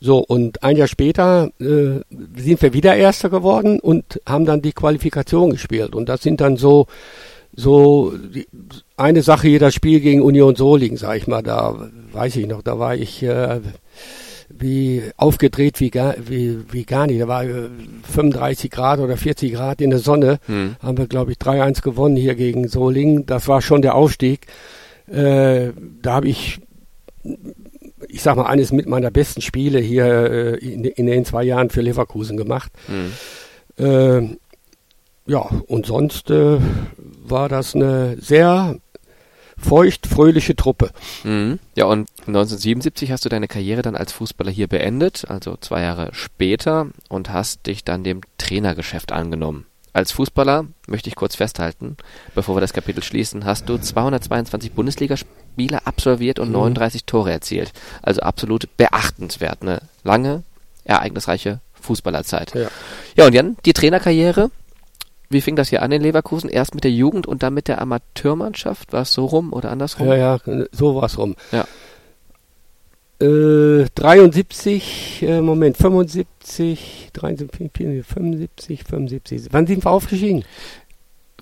So, und ein Jahr später äh, sind wir wieder Erster geworden und haben dann die Qualifikation gespielt. Und das sind dann so, so die, eine Sache das Spiel gegen Union Solingen, sag ich mal, da weiß ich noch, da war ich äh, wie aufgedreht wie gar, wie, wie gar nicht. Da war 35 äh, Grad oder 40 Grad in der Sonne. Hm. Haben wir, glaube ich, 3-1 gewonnen hier gegen Solingen. Das war schon der Aufstieg. Äh, da habe ich, ich sag mal, eines mit meiner besten Spiele hier äh, in, in, den zwei Jahren für Leverkusen gemacht. Hm. Äh, ja, und sonst äh, war das eine sehr feucht, fröhliche Truppe. Mhm. Ja, und 1977 hast du deine Karriere dann als Fußballer hier beendet, also zwei Jahre später, und hast dich dann dem Trainergeschäft angenommen. Als Fußballer, möchte ich kurz festhalten, bevor wir das Kapitel schließen, hast du 222 Bundesligaspiele absolviert und mhm. 39 Tore erzielt. Also absolut beachtenswert. Eine lange, ereignisreiche Fußballerzeit. Ja. ja, und Jan, die Trainerkarriere, wie fing das hier an in Leverkusen? Erst mit der Jugend und dann mit der Amateurmannschaft? War es so rum oder andersrum? Ja, ja, so war es rum. Ja. Äh, 73, äh, Moment, 75, 73, 75, 75. Wann sind wir aufgestiegen?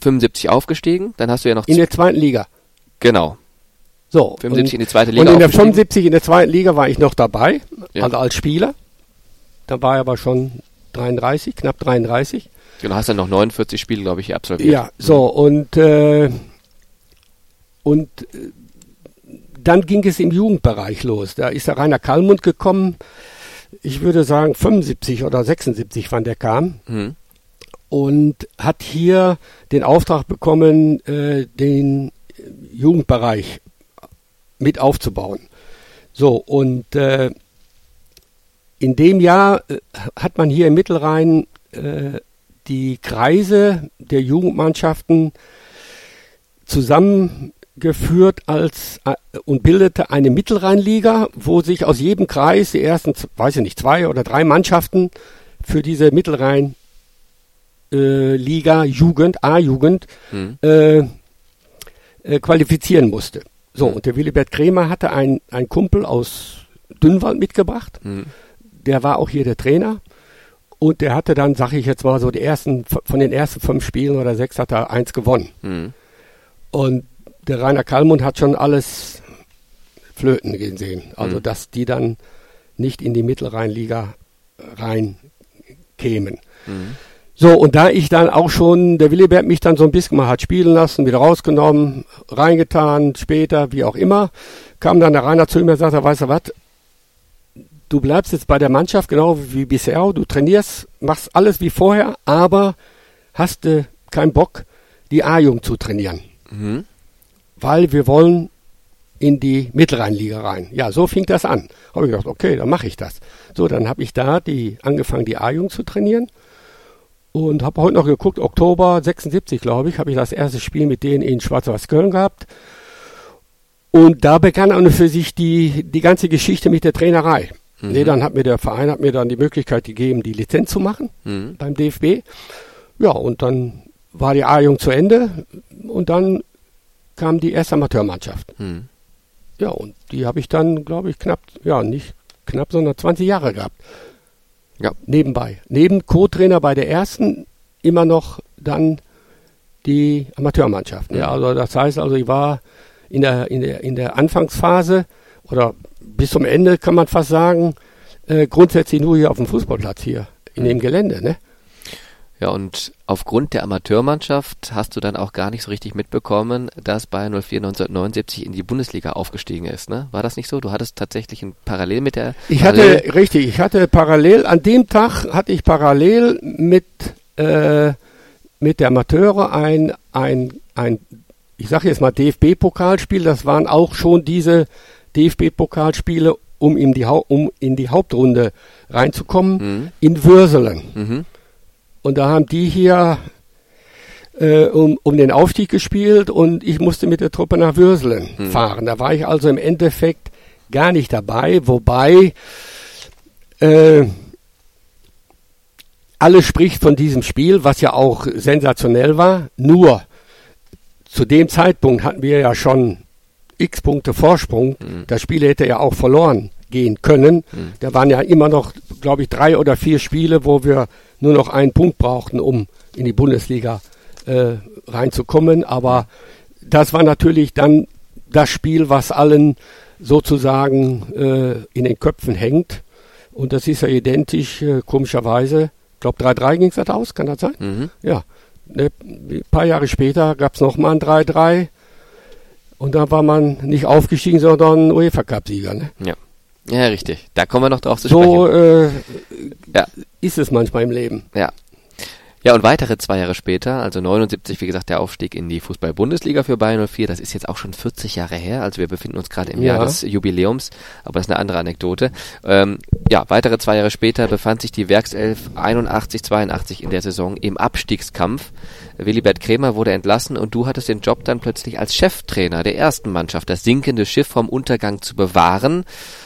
75 aufgestiegen, dann hast du ja noch... In der zweiten Liga. Genau. So. 75 in die zweite Liga. Und in der 75 in der zweiten Liga war ich noch dabei, ja. also als Spieler. Da war ich aber schon 33, knapp 33. Genau, hast dann noch 49 Spiele, glaube ich, absolviert. Ja, so und äh, und äh, dann ging es im Jugendbereich los. Da ist der Rainer Kallmund gekommen. Ich würde sagen 75 oder 76, wann der kam. Mhm. Und hat hier den Auftrag bekommen, äh, den Jugendbereich mit aufzubauen. So, und äh, in dem Jahr äh, hat man hier im Mittelrhein äh, die Kreise der Jugendmannschaften zusammengeführt als äh, und bildete eine Mittelrheinliga, wo sich aus jedem Kreis die ersten, weiß ich nicht, zwei oder drei Mannschaften für diese Mittelrhein äh, Liga Jugend, A-Jugend, mhm. äh, äh, qualifizieren musste. So, und der Willibert Kremer hatte einen Kumpel aus Dünnwald mitgebracht. Mhm. Der war auch hier der Trainer. Und der hatte dann, sag ich jetzt mal so, die ersten, von den ersten fünf Spielen oder sechs hat er eins gewonnen. Mhm. Und der Rainer Kallmund hat schon alles flöten gesehen. Also, mhm. dass die dann nicht in die Mittelrheinliga rein kämen. Mhm. So, und da ich dann auch schon, der Willibert mich dann so ein bisschen mal hat spielen lassen, wieder rausgenommen, reingetan, später, wie auch immer, kam dann der Rainer zu mir und sagte, weißt du was, du bleibst jetzt bei der Mannschaft genau wie bisher, du trainierst, machst alles wie vorher, aber hast äh, keinen Bock, die A-Jugend zu trainieren. Mhm. Weil wir wollen in die Mittelrheinliga rein. Ja, so fing das an. Habe ich gedacht, okay, dann mache ich das. So, dann habe ich da die angefangen, die A-Jugend zu trainieren. Und habe heute noch geguckt, Oktober 76, glaube ich, habe ich das erste Spiel mit denen in Schwarz-Weiß-Köln gehabt. Und da begann an und für sich die, die ganze Geschichte mit der Trainerei. Mhm. Nee, dann hat mir der Verein hat mir dann die Möglichkeit gegeben, die Lizenz zu machen mhm. beim DFB. Ja, und dann war die A-Jung zu Ende und dann kam die erste Amateurmannschaft. Mhm. Ja, und die habe ich dann, glaube ich, knapp, ja, nicht knapp, sondern 20 Jahre gehabt. Ja. Nebenbei. Neben Co-Trainer bei der ersten immer noch dann die Amateurmannschaften. Ja, also das heißt also, ich war in der, in der, in der Anfangsphase oder bis zum Ende kann man fast sagen, äh, grundsätzlich nur hier auf dem Fußballplatz hier in dem Gelände, ne? Ja, und aufgrund der Amateurmannschaft hast du dann auch gar nicht so richtig mitbekommen, dass Bayern 04 1979 in die Bundesliga aufgestiegen ist, ne? War das nicht so? Du hattest tatsächlich ein Parallel mit der. Ich hatte, richtig, ich hatte parallel, an dem Tag hatte ich parallel mit, äh, mit der Amateure ein, ein, ein, ich sage jetzt mal DFB-Pokalspiel, das waren auch schon diese DFB-Pokalspiele, um in die, um in die Hauptrunde reinzukommen, mhm. in Würselen. Mhm. Und da haben die hier äh, um, um den Aufstieg gespielt und ich musste mit der Truppe nach Würselen hm. fahren. Da war ich also im Endeffekt gar nicht dabei, wobei äh, alles spricht von diesem Spiel, was ja auch sensationell war. Nur zu dem Zeitpunkt hatten wir ja schon x Punkte Vorsprung. Mhm. Das Spiel hätte ja auch verloren gehen können. Mhm. Da waren ja immer noch, glaube ich, drei oder vier Spiele, wo wir nur noch einen Punkt brauchten, um in die Bundesliga äh, reinzukommen. Aber das war natürlich dann das Spiel, was allen sozusagen äh, in den Köpfen hängt. Und das ist ja identisch, äh, komischerweise. Ich glaube, 3-3 ging es halt aus, kann das sein? Mhm. Ja. Ne, ein paar Jahre später gab es nochmal ein 3-3. Und da war man nicht aufgestiegen, sondern UEFA-Cup-Sieger. Ne? Ja. Ja, richtig. Da kommen wir noch drauf zu sprechen. So äh, ja. ist es manchmal im Leben. Ja. Ja, und weitere zwei Jahre später, also 79, wie gesagt, der Aufstieg in die Fußball-Bundesliga für Bayern 04, das ist jetzt auch schon 40 Jahre her, also wir befinden uns gerade im ja. Jahr des Jubiläums, aber das ist eine andere Anekdote. Ähm, ja, weitere zwei Jahre später befand sich die Werkself 81, 82 in der Saison im Abstiegskampf. Willibert Krämer wurde entlassen und du hattest den Job dann plötzlich als Cheftrainer der ersten Mannschaft, das sinkende Schiff vom Untergang zu bewahren.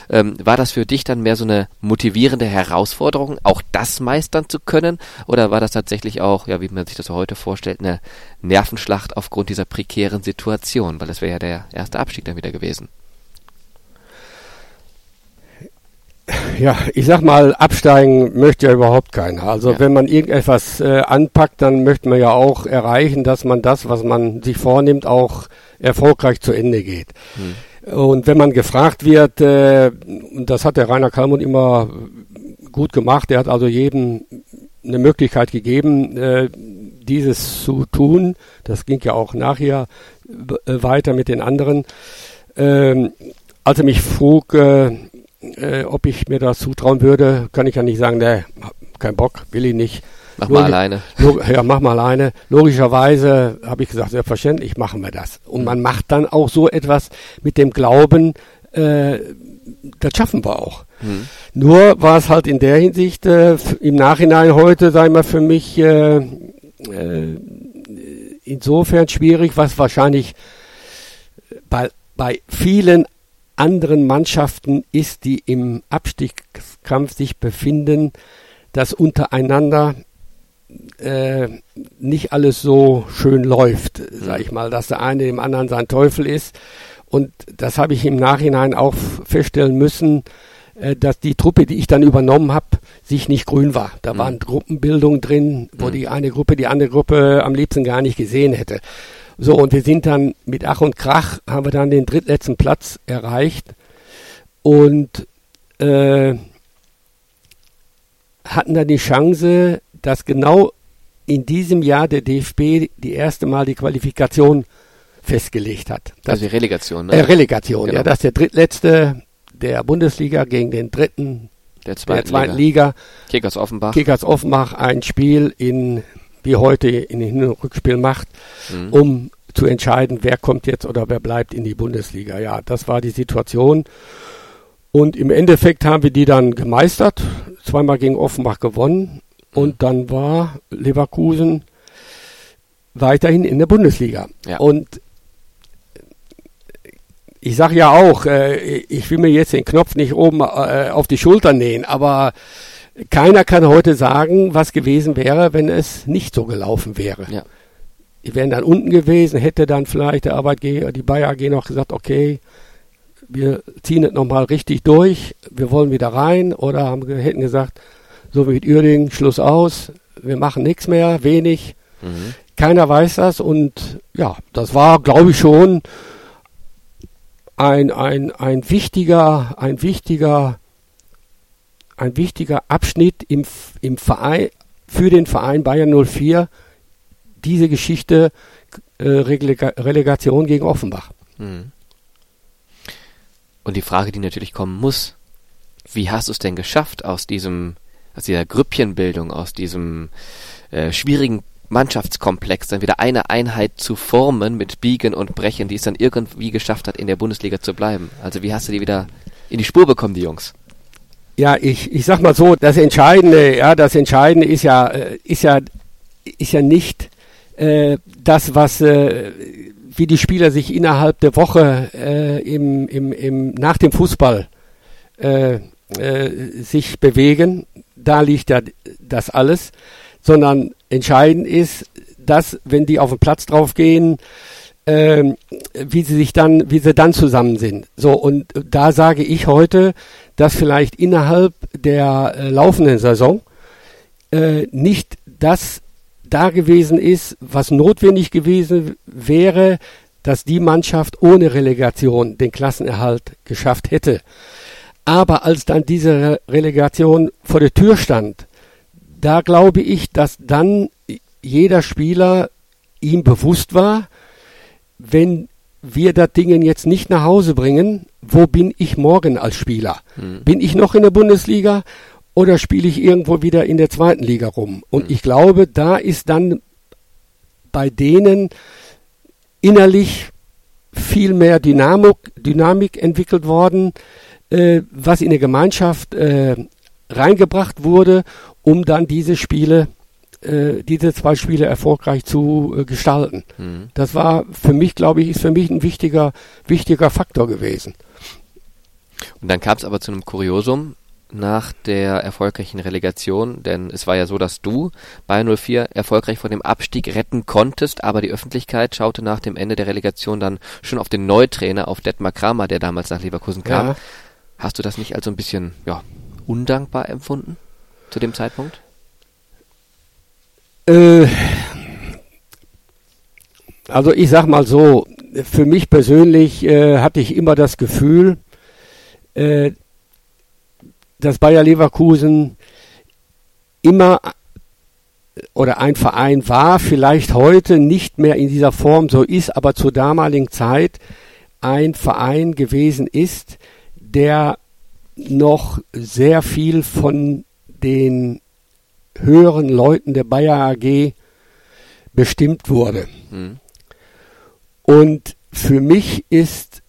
Ähm, war das für dich dann mehr so eine motivierende Herausforderung, auch das meistern zu können? Oder war das tatsächlich auch, ja, wie man sich das so heute vorstellt, eine Nervenschlacht aufgrund dieser prekären Situation? Weil das wäre ja der erste Abstieg dann wieder gewesen. Ja, ich sag mal, absteigen möchte ja überhaupt keiner. Also ja. wenn man irgendetwas äh, anpackt, dann möchte man ja auch erreichen, dass man das, was man sich vornimmt, auch erfolgreich zu Ende geht. Hm. Und wenn man gefragt wird, äh, das hat der Rainer Kalmund immer gut gemacht, er hat also jedem eine Möglichkeit gegeben, äh, dieses zu tun. Das ging ja auch nachher äh, weiter mit den anderen. Ähm, als er mich frug, äh, äh, ob ich mir das zutrauen würde, kann ich ja nicht sagen, ne, kein Bock, will ich nicht. Mach mal alleine. ja, mach mal alleine. Logischerweise habe ich gesagt, selbstverständlich machen wir das. Und man macht dann auch so etwas mit dem Glauben, äh, das schaffen wir auch. Hm. Nur war es halt in der Hinsicht äh, im Nachhinein heute, sei mal für mich äh, äh, insofern schwierig, was wahrscheinlich bei, bei vielen anderen Mannschaften ist, die im Abstiegskampf sich befinden, dass untereinander äh, nicht alles so schön läuft, sag ich mal, dass der eine dem anderen sein Teufel ist. Und das habe ich im Nachhinein auch feststellen müssen, äh, dass die Truppe, die ich dann übernommen habe, sich nicht grün war. Da mhm. waren Gruppenbildungen drin, wo mhm. die eine Gruppe die andere Gruppe am liebsten gar nicht gesehen hätte. So, und wir sind dann mit Ach und Krach, haben wir dann den drittletzten Platz erreicht und äh, hatten dann die Chance, dass genau in diesem Jahr der DFB die erste Mal die Qualifikation festgelegt hat. Das, also die Relegation, ne? Äh, Relegation, genau. ja, dass der drittletzte der Bundesliga gegen den dritten der zweiten, der zweiten Liga, Liga Kickers Offenbach. Kickers Offenbach ein Spiel in wie heute in den Rückspiel macht, mhm. um zu entscheiden, wer kommt jetzt oder wer bleibt in die Bundesliga. Ja, das war die Situation. Und im Endeffekt haben wir die dann gemeistert, zweimal gegen Offenbach gewonnen und dann war Leverkusen weiterhin in der Bundesliga. Ja. Und ich sage ja auch, äh, ich will mir jetzt den Knopf nicht oben äh, auf die Schulter nähen, aber keiner kann heute sagen, was gewesen wäre, wenn es nicht so gelaufen wäre. Ja. Die wären dann unten gewesen, hätte dann vielleicht der Arbeitgeber, die Bayer AG noch gesagt, okay, wir ziehen es nochmal richtig durch, wir wollen wieder rein oder haben, hätten gesagt, so wie mit Uerdingen, Schluss aus, wir machen nichts mehr, wenig. Mhm. Keiner weiß das und ja, das war, glaube ich, schon ein, ein, ein wichtiger, ein wichtiger, ein wichtiger Abschnitt im, im Verein, für den Verein Bayern 04, diese Geschichte äh, Relega Relegation gegen Offenbach. Mhm. Und die Frage, die natürlich kommen muss, wie hast du es denn geschafft, aus diesem, aus dieser Grüppchenbildung, aus diesem äh, schwierigen Mannschaftskomplex dann wieder eine Einheit zu formen mit Biegen und Brechen, die es dann irgendwie geschafft hat, in der Bundesliga zu bleiben. Also wie hast du die wieder in die Spur bekommen, die Jungs? Ja, ich, ich sag mal so, das Entscheidende, ja, das Entscheidende ist ja, äh, ist ja, ist ja nicht äh, das, was, äh, wie die Spieler sich innerhalb der Woche äh, im, im, im, nach dem Fußball äh, äh, sich bewegen. Da liegt ja das alles, sondern Entscheidend ist, dass, wenn die auf den Platz drauf gehen, äh, wie sie sich dann, wie sie dann zusammen sind. So, und da sage ich heute, dass vielleicht innerhalb der äh, laufenden Saison äh, nicht das da gewesen ist, was notwendig gewesen wäre, dass die Mannschaft ohne Relegation den Klassenerhalt geschafft hätte. Aber als dann diese Relegation vor der Tür stand, da glaube ich, dass dann jeder Spieler ihm bewusst war, wenn wir das Ding jetzt nicht nach Hause bringen, wo bin ich morgen als Spieler? Hm. Bin ich noch in der Bundesliga oder spiele ich irgendwo wieder in der zweiten Liga rum? Und hm. ich glaube, da ist dann bei denen innerlich viel mehr Dynamik, Dynamik entwickelt worden, äh, was in der Gemeinschaft äh, reingebracht wurde, um dann diese Spiele, äh, diese zwei Spiele erfolgreich zu äh, gestalten. Mhm. Das war für mich, glaube ich, ist für mich ein wichtiger, wichtiger Faktor gewesen. Und dann kam es aber zu einem Kuriosum nach der erfolgreichen Relegation, denn es war ja so, dass du bei 04 erfolgreich vor dem Abstieg retten konntest, aber die Öffentlichkeit schaute nach dem Ende der Relegation dann schon auf den Neutrainer, auf Detmar Kramer, der damals nach Leverkusen kam. Ja. Hast du das nicht als so ein bisschen ja, undankbar empfunden zu dem Zeitpunkt? Äh, also ich sag mal so, für mich persönlich äh, hatte ich immer das Gefühl, äh, dass Bayer Leverkusen immer oder ein Verein war, vielleicht heute nicht mehr in dieser Form so ist, aber zur damaligen Zeit ein Verein gewesen ist, der noch sehr viel von den höheren Leuten der Bayer AG bestimmt wurde. Mhm. Und für mich ist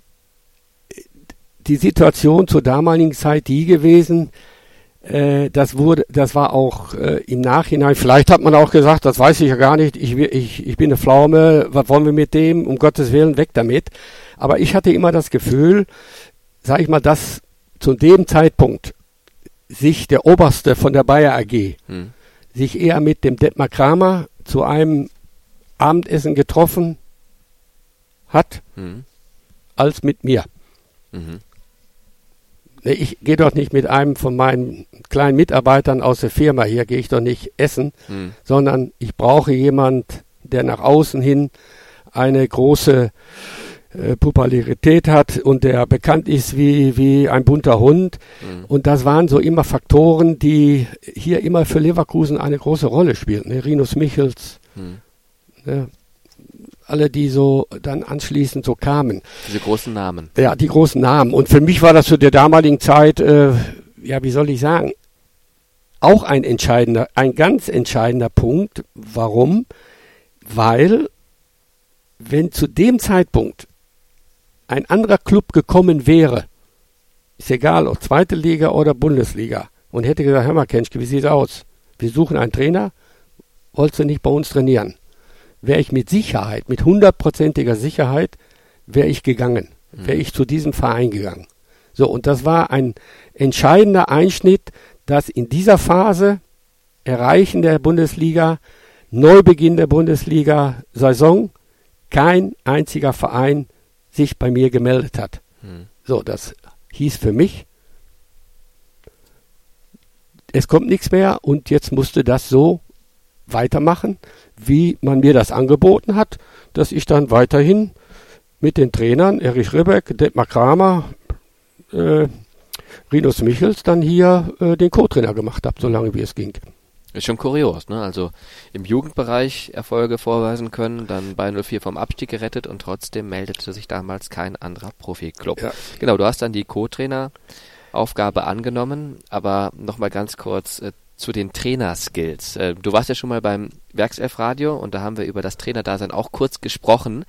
die Situation zur damaligen Zeit die gewesen, äh, das wurde, das war auch äh, im Nachhinein, vielleicht hat man auch gesagt, das weiß ich ja gar nicht, ich, ich, ich bin eine Pflaume, was wollen wir mit dem, um Gottes Willen, weg damit. Aber ich hatte immer das Gefühl, sag ich mal, dass zu dem Zeitpunkt sich der Oberste von der Bayer AG hm. sich eher mit dem Detmar Kramer zu einem Abendessen getroffen hat, hm. als mit mir. Mhm. Ich gehe doch nicht mit einem von meinen kleinen Mitarbeitern aus der Firma hier, gehe ich doch nicht essen, hm. sondern ich brauche jemand, der nach außen hin eine große äh, Popularität hat und der bekannt ist wie, wie ein bunter Hund. Mhm. Und das waren so immer Faktoren, die hier immer für Leverkusen eine große Rolle spielten. Ne? Rinus Michels, mhm. ne? alle, die so dann anschließend so kamen. Diese großen Namen. Ja, die großen Namen. Und für mich war das zu der damaligen Zeit, äh, ja, wie soll ich sagen, auch ein entscheidender, ein ganz entscheidender Punkt. Warum? Weil, wenn zu dem Zeitpunkt ein anderer Club gekommen wäre, ist egal, ob zweite Liga oder Bundesliga, und hätte gesagt, hör mal, Kenschke, wie sieht's aus? Wir suchen einen Trainer, wolltest du nicht bei uns trainieren? Wäre ich mit Sicherheit, mit hundertprozentiger Sicherheit, wäre ich gegangen, wäre ich zu diesem Verein gegangen. So, und das war ein entscheidender Einschnitt, dass in dieser Phase Erreichen der Bundesliga, Neubeginn der Bundesliga-Saison, kein einziger Verein sich bei mir gemeldet hat. Hm. So, das hieß für mich, es kommt nichts mehr und jetzt musste das so weitermachen, wie man mir das angeboten hat, dass ich dann weiterhin mit den Trainern Erich Ribbeck, Detmar Kramer, äh, Rinus Michels dann hier äh, den Co-Trainer gemacht habe, solange wie es ging. Ist schon kurios, ne? Also im Jugendbereich Erfolge vorweisen können, dann bei 04 vom Abstieg gerettet und trotzdem meldete sich damals kein anderer Profi-Club. Ja. Genau, du hast dann die Co-Trainer-Aufgabe angenommen, aber nochmal ganz kurz äh, zu den Trainerskills. Äh, du warst ja schon mal beim Werkself-Radio und da haben wir über das Trainerdasein auch kurz gesprochen.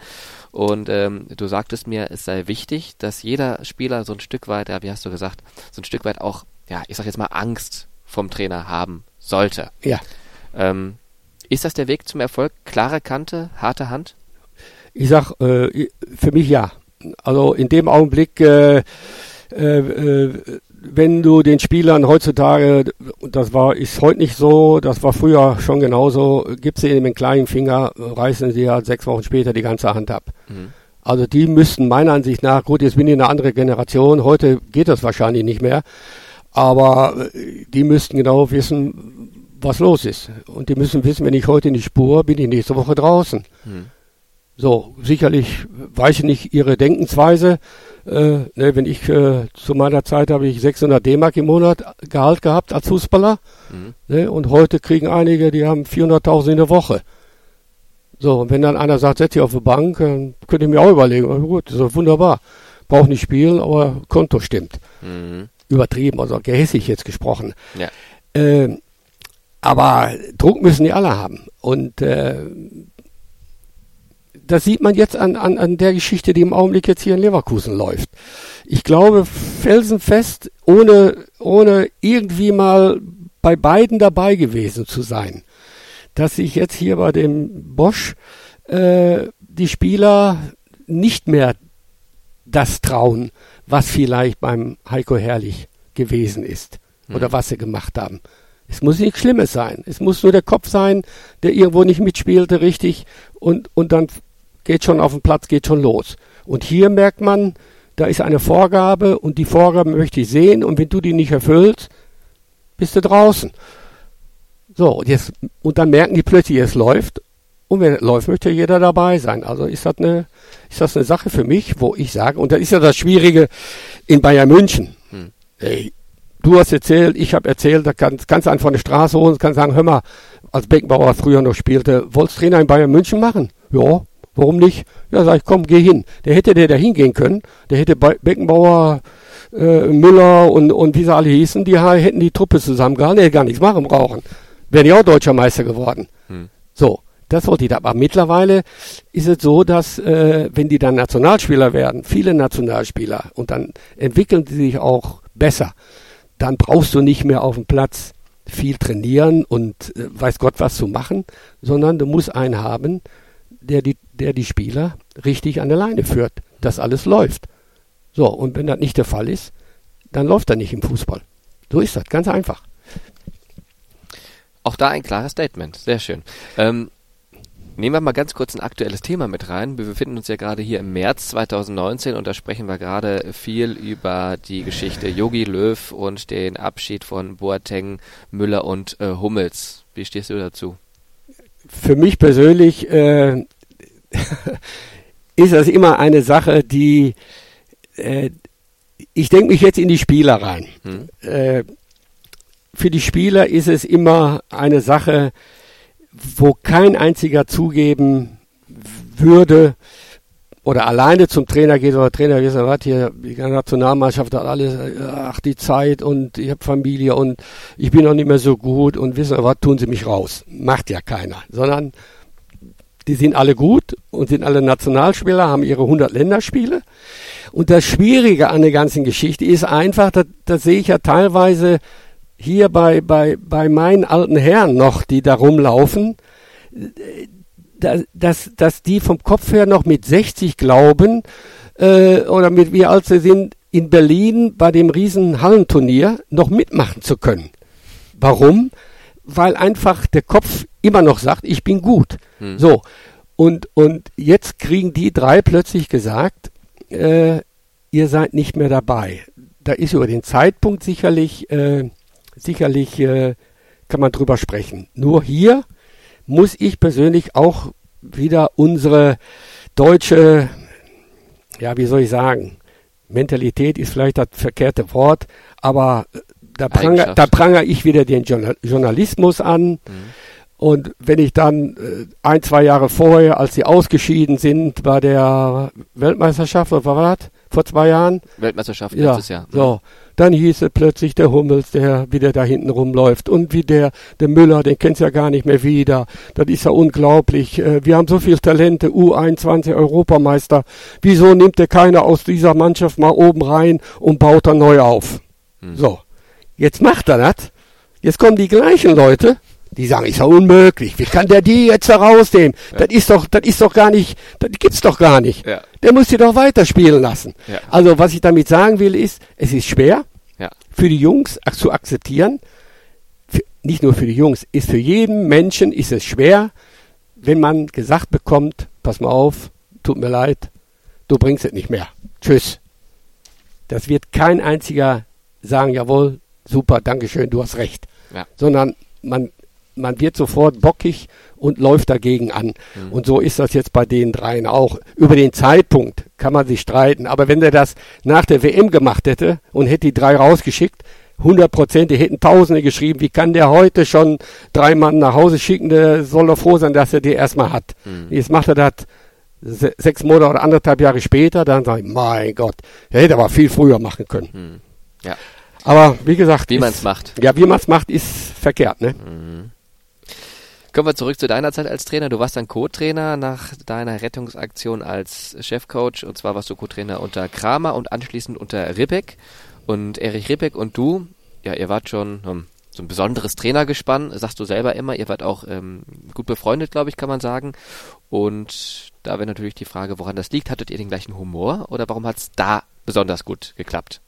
Und ähm, du sagtest mir, es sei wichtig, dass jeder Spieler so ein Stück weit, ja, wie hast du gesagt, so ein Stück weit auch, ja, ich sag jetzt mal Angst vom Trainer haben sollte. Ja. Ähm, ist das der Weg zum Erfolg? Klare Kante, harte Hand? Ich sag, äh, für mich ja. Also in dem Augenblick, äh, äh, äh wenn du den Spielern heutzutage, das war, ist heute nicht so, das war früher schon genauso, gibst du ihnen einen kleinen Finger, reißen sie ja sechs Wochen später die ganze Hand ab. Mhm. Also die müssten meiner Ansicht nach, gut, jetzt bin ich eine andere Generation, heute geht das wahrscheinlich nicht mehr, aber äh, die müssten genau wissen, was los ist. Und die müssen wissen, wenn ich heute in die Spur, bin ich nächste Woche draußen. Mhm. So, sicherlich weiß ich nicht ihre Denkensweise, äh, ne, wenn ich äh, zu meiner Zeit habe ich 600 D-Mark im Monat Gehalt gehabt als Fußballer. Mhm. Ne, und heute kriegen einige, die haben 400.000 in der Woche. So, und wenn dann einer sagt, setz dich auf die Bank, dann könnte ich mir auch überlegen, oh, gut, das ist wunderbar. Braucht nicht spielen, aber Konto stimmt. Mhm. Übertrieben, also gehässig jetzt gesprochen. Ja. Äh, aber Druck müssen die alle haben. Und äh, das sieht man jetzt an, an, an der Geschichte, die im Augenblick jetzt hier in Leverkusen läuft. Ich glaube felsenfest, ohne, ohne irgendwie mal bei beiden dabei gewesen zu sein, dass sich jetzt hier bei dem Bosch äh, die Spieler nicht mehr das trauen, was vielleicht beim Heiko Herrlich gewesen ist mhm. oder was sie gemacht haben. Es muss nichts Schlimmes sein. Es muss nur der Kopf sein, der irgendwo nicht mitspielte, richtig, und, und dann geht schon auf den Platz, geht schon los. Und hier merkt man, da ist eine Vorgabe und die Vorgabe möchte ich sehen und wenn du die nicht erfüllst, bist du draußen. So, und, jetzt, und dann merken die plötzlich, es läuft und wenn es läuft, möchte jeder dabei sein. Also ist das eine, ist das eine Sache für mich, wo ich sage, und das ist ja das Schwierige in Bayern München. Hm. Ey, du hast erzählt, ich habe erzählt, da kannst, kannst du einen von der Straße holen und kannst sagen, hör mal, als Beckenbauer früher noch spielte, wolltest Trainer in Bayern München machen? Ja, Warum nicht? Ja, sag ich, komm, geh hin. Der hätte der da hingehen können. Der hätte Beckenbauer, äh, Müller und, und wie sie alle hießen, die hätten die Truppe zusammengehalten, hätte gar nichts machen brauchen. Wären ja auch deutscher Meister geworden. Hm. So, das wollte ich da. Aber mittlerweile ist es so, dass äh, wenn die dann Nationalspieler werden, viele Nationalspieler, und dann entwickeln sie sich auch besser, dann brauchst du nicht mehr auf dem Platz viel trainieren und äh, weiß Gott was zu machen, sondern du musst einen haben, der die, der die Spieler richtig an der Leine führt, dass alles läuft. So, und wenn das nicht der Fall ist, dann läuft er nicht im Fußball. So ist das, ganz einfach. Auch da ein klares Statement, sehr schön. Ähm, nehmen wir mal ganz kurz ein aktuelles Thema mit rein. Wir befinden uns ja gerade hier im März 2019 und da sprechen wir gerade viel über die Geschichte Yogi Löw und den Abschied von Boateng, Müller und äh, Hummels. Wie stehst du dazu? für mich persönlich äh, ist das immer eine Sache, die äh, ich denke mich jetzt in die Spieler rein. Hm. Äh, für die Spieler ist es immer eine Sache, wo kein einziger zugeben würde, oder alleine zum Trainer geht oder Trainer, wie gesagt, hier, die Nationalmannschaft hat alles, ach, die Zeit und ich habe Familie und ich bin noch nicht mehr so gut und wissen was, tun sie mich raus. Macht ja keiner. Sondern die sind alle gut und sind alle Nationalspieler, haben ihre 100 Länderspiele. Und das Schwierige an der ganzen Geschichte ist einfach, das sehe ich ja teilweise hier bei, bei, bei meinen alten Herren noch, die da rumlaufen, dass, dass die vom Kopf her noch mit 60 glauben, äh, oder mit wie alt sie sind, in Berlin bei dem riesen Hallenturnier noch mitmachen zu können. Warum? Weil einfach der Kopf immer noch sagt, ich bin gut. Hm. So. Und, und jetzt kriegen die drei plötzlich gesagt, äh, ihr seid nicht mehr dabei. Da ist über den Zeitpunkt sicherlich, äh, sicherlich äh, kann man drüber sprechen. Nur hier muss ich persönlich auch wieder unsere deutsche, ja, wie soll ich sagen, Mentalität ist vielleicht das verkehrte Wort, aber da pranger, da pranger ich wieder den Journalismus an. Mhm. Und wenn ich dann äh, ein, zwei Jahre vorher, als sie ausgeschieden sind bei der Weltmeisterschaft, oder was war Vor zwei Jahren? Weltmeisterschaft ja, letztes Jahr. So, dann hieß es plötzlich der Hummels, der wieder da hinten rumläuft. Und wie der, der Müller, den kennst du ja gar nicht mehr wieder. Das ist ja unglaublich. Äh, wir haben so viele Talente, U21 Europameister. Wieso nimmt der keiner aus dieser Mannschaft mal oben rein und baut dann neu auf? Hm. So. Jetzt macht er das. Jetzt kommen die gleichen Leute die sagen, ist ja unmöglich. Wie kann der die jetzt da rausnehmen? Ja. Das ist doch, das ist doch gar nicht, das gibt's doch gar nicht. Ja. Der muss sie doch weiterspielen lassen. Ja. Also was ich damit sagen will, ist, es ist schwer für die Jungs zu akzeptieren. Für, nicht nur für die Jungs, ist für jeden Menschen ist es schwer, wenn man gesagt bekommt, pass mal auf, tut mir leid, du bringst es nicht mehr. Tschüss. Das wird kein einziger sagen, jawohl, super, Dankeschön, du hast recht. Sondern man man wird sofort bockig und läuft dagegen an. Mhm. Und so ist das jetzt bei den dreien auch. Über den Zeitpunkt kann man sich streiten. Aber wenn der das nach der WM gemacht hätte und hätte die drei rausgeschickt, 100 Prozent, die hätten Tausende geschrieben. Wie kann der heute schon drei Mann nach Hause schicken? Der soll doch froh sein, dass er die erstmal hat. Mhm. Jetzt macht er das sechs Monate oder anderthalb Jahre später. Dann sage ich, mein Gott, er hätte aber viel früher machen können. Mhm. Ja. Aber wie gesagt, wie man es macht. Ja, wie man es macht, ist verkehrt. Ne? Mhm. Kommen wir zurück zu deiner Zeit als Trainer. Du warst dann Co-Trainer nach deiner Rettungsaktion als Chefcoach. Und zwar warst du Co-Trainer unter Kramer und anschließend unter Rippeck. Und Erich Rippeck und du, ja, ihr wart schon um, so ein besonderes Trainergespann, sagst du selber immer. Ihr wart auch ähm, gut befreundet, glaube ich, kann man sagen. Und da wäre natürlich die Frage, woran das liegt. Hattet ihr den gleichen Humor oder warum hat es da besonders gut geklappt?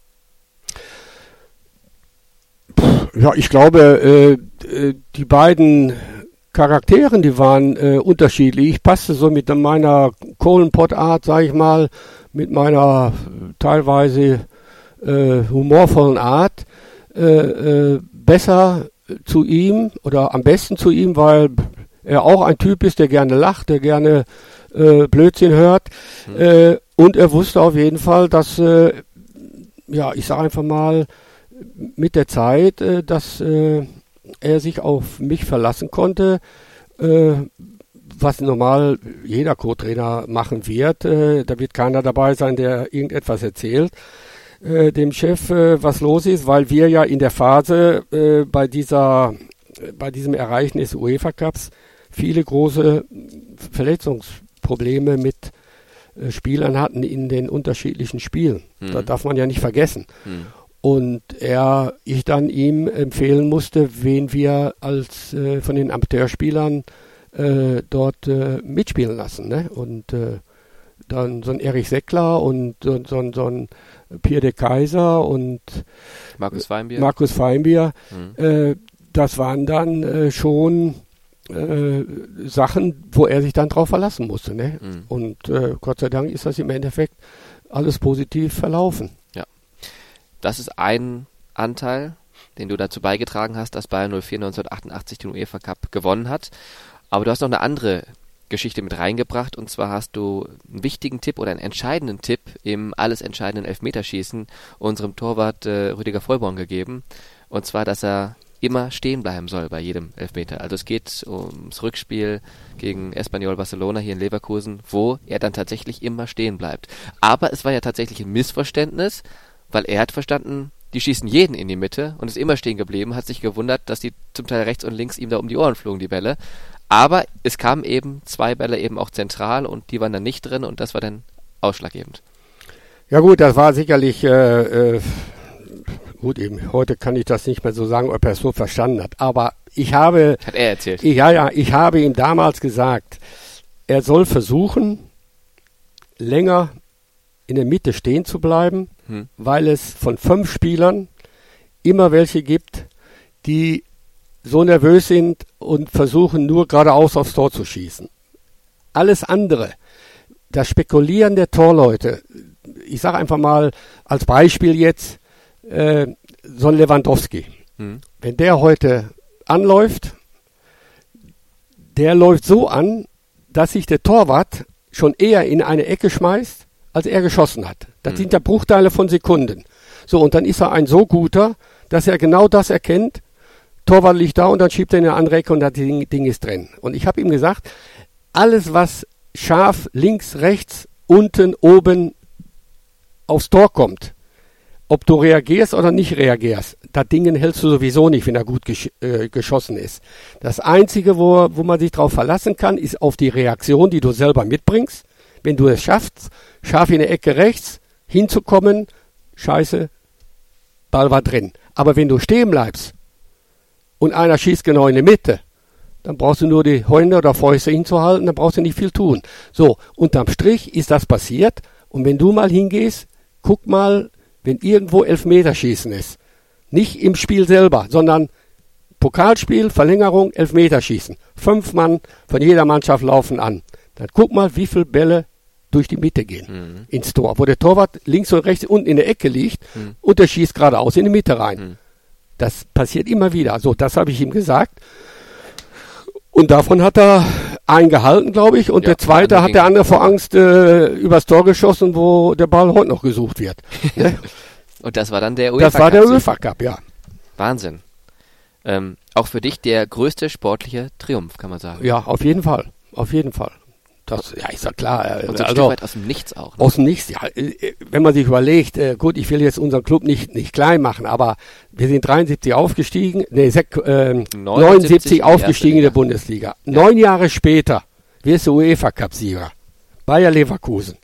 Ja, ich glaube, äh, äh die beiden Charakteren, die waren äh, unterschiedlich. Ich passte so mit meiner Kohlenpott-Art, sag ich mal, mit meiner teilweise äh, humorvollen Art äh, äh, besser zu ihm oder am besten zu ihm, weil er auch ein Typ ist, der gerne lacht, der gerne äh, Blödsinn hört. Mhm. Äh, und er wusste auf jeden Fall, dass, äh, ja, ich sage einfach mal, mit der Zeit, äh, dass äh, er sich auf mich verlassen konnte, äh, was normal jeder Co-Trainer machen wird. Äh, da wird keiner dabei sein, der irgendetwas erzählt äh, dem Chef, äh, was los ist, weil wir ja in der Phase äh, bei dieser, bei diesem Erreichen des UEFA Cups viele große Verletzungsprobleme mit Spielern hatten in den unterschiedlichen Spielen. Mhm. Da darf man ja nicht vergessen. Mhm und er, ich dann ihm empfehlen musste, wen wir als äh, von den Amateurspielern äh, dort äh, mitspielen lassen. Ne? Und äh, dann so ein Erich Seckler und so, so, so ein Pierre de Kaiser und Markus Feinbier. Markus Feinbier. Mhm. Äh, das waren dann äh, schon Sachen, wo er sich dann drauf verlassen musste. Ne? Mhm. Und Gott sei Dank ist das im Endeffekt alles positiv verlaufen. Das ist ein Anteil, den du dazu beigetragen hast, dass Bayern 04 1988 den UEFA Cup gewonnen hat. Aber du hast noch eine andere Geschichte mit reingebracht und zwar hast du einen wichtigen Tipp oder einen entscheidenden Tipp im alles entscheidenden Elfmeterschießen unserem Torwart äh, Rüdiger Vollborn gegeben und zwar, dass er immer stehen bleiben soll bei jedem Elfmeter. Also es geht ums Rückspiel gegen Espanyol Barcelona hier in Leverkusen, wo er dann tatsächlich immer stehen bleibt. Aber es war ja tatsächlich ein Missverständnis, weil er hat verstanden, die schießen jeden in die Mitte und ist immer stehen geblieben, hat sich gewundert, dass die zum Teil rechts und links ihm da um die Ohren flogen, die Bälle. Aber es kamen eben zwei Bälle eben auch zentral und die waren dann nicht drin und das war dann ausschlaggebend. Ja gut, das war sicherlich äh, äh, gut eben. Heute kann ich das nicht mehr so sagen, ob er es so verstanden hat. Aber ich habe, hat er erzählt. Ja, ja, ich habe ihm damals gesagt, er soll versuchen, länger in der Mitte stehen zu bleiben, hm. weil es von fünf Spielern immer welche gibt, die so nervös sind und versuchen nur geradeaus aufs Tor zu schießen. Alles andere, das Spekulieren der Torleute, ich sage einfach mal als Beispiel jetzt, äh, so ein Lewandowski. Hm. Wenn der heute anläuft, der läuft so an, dass sich der Torwart schon eher in eine Ecke schmeißt, als er geschossen hat. Das hm. sind ja Bruchteile von Sekunden. So, und dann ist er ein so guter, dass er genau das erkennt. Torwart liegt da und dann schiebt er in eine andere Ecke und das Ding, Ding ist drin. Und ich habe ihm gesagt, alles was scharf links, rechts, unten, oben aufs Tor kommt, ob du reagierst oder nicht reagierst, das Ding hältst du sowieso nicht, wenn er gut gesch äh, geschossen ist. Das Einzige, wo, wo man sich darauf verlassen kann, ist auf die Reaktion, die du selber mitbringst. Wenn du es schaffst, scharf in der Ecke rechts hinzukommen, scheiße, Ball war drin. Aber wenn du stehen bleibst und einer schießt genau in die Mitte, dann brauchst du nur die Hände oder Fäuste hinzuhalten, dann brauchst du nicht viel tun. So, unterm Strich ist das passiert. Und wenn du mal hingehst, guck mal, wenn irgendwo Elfmeterschießen ist. Nicht im Spiel selber, sondern Pokalspiel, Verlängerung, Elfmeterschießen. Fünf Mann von jeder Mannschaft laufen an. Dann guck mal, wie viele Bälle durch die Mitte gehen mhm. ins Tor, wo der Torwart links und rechts unten in der Ecke liegt mhm. und der schießt geradeaus in die Mitte rein. Mhm. Das passiert immer wieder. So, das habe ich ihm gesagt. Und davon hat er einen gehalten, glaube ich. Und ja, der zweite hat der andere vor Angst äh, übers Tor geschossen, wo der Ball heute noch gesucht wird. Ne? und das war dann der UEFA Cup. Das war der UEFA Cup, ja. Wahnsinn. Ähm, auch für dich der größte sportliche Triumph, kann man sagen. Ja, auf jeden Fall. Auf jeden Fall. Das, ja, ist ja klar. Und so ein also, weit aus dem Nichts auch. Ne? Aus dem Nichts, ja. Äh, wenn man sich überlegt, äh, gut, ich will jetzt unseren Club nicht, nicht klein machen, aber wir sind 73 aufgestiegen, nee, sek, äh, 79, 79 aufgestiegen in der Bundesliga. Ja. Neun Jahre später wirst du UEFA-Cup-Sieger. Bayer Leverkusen.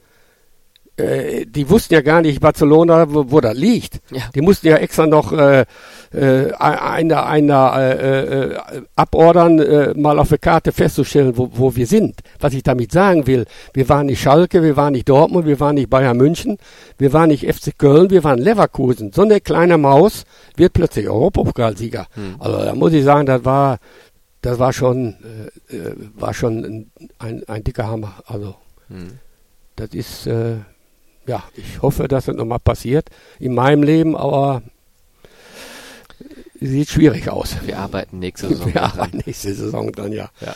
Äh, die wussten ja gar nicht, Barcelona, wo, wo das liegt. Ja. Die mussten ja extra noch äh, äh, einer, einer äh, äh, abordern, äh, mal auf der Karte festzustellen, wo, wo wir sind. Was ich damit sagen will, wir waren nicht Schalke, wir waren nicht Dortmund, wir waren nicht Bayern München, wir waren nicht FC Köln, wir waren Leverkusen. So eine kleine Maus wird plötzlich Europapokalsieger. Hm. Also da muss ich sagen, das war, das war schon, äh, äh war schon ein, ein, ein dicker Hammer. Also hm. das ist äh, ja, ich hoffe, dass das nochmal passiert in meinem Leben, aber sieht schwierig aus. Wir arbeiten nächste Saison. Wir arbeiten nächste Saison dann, ja. ja.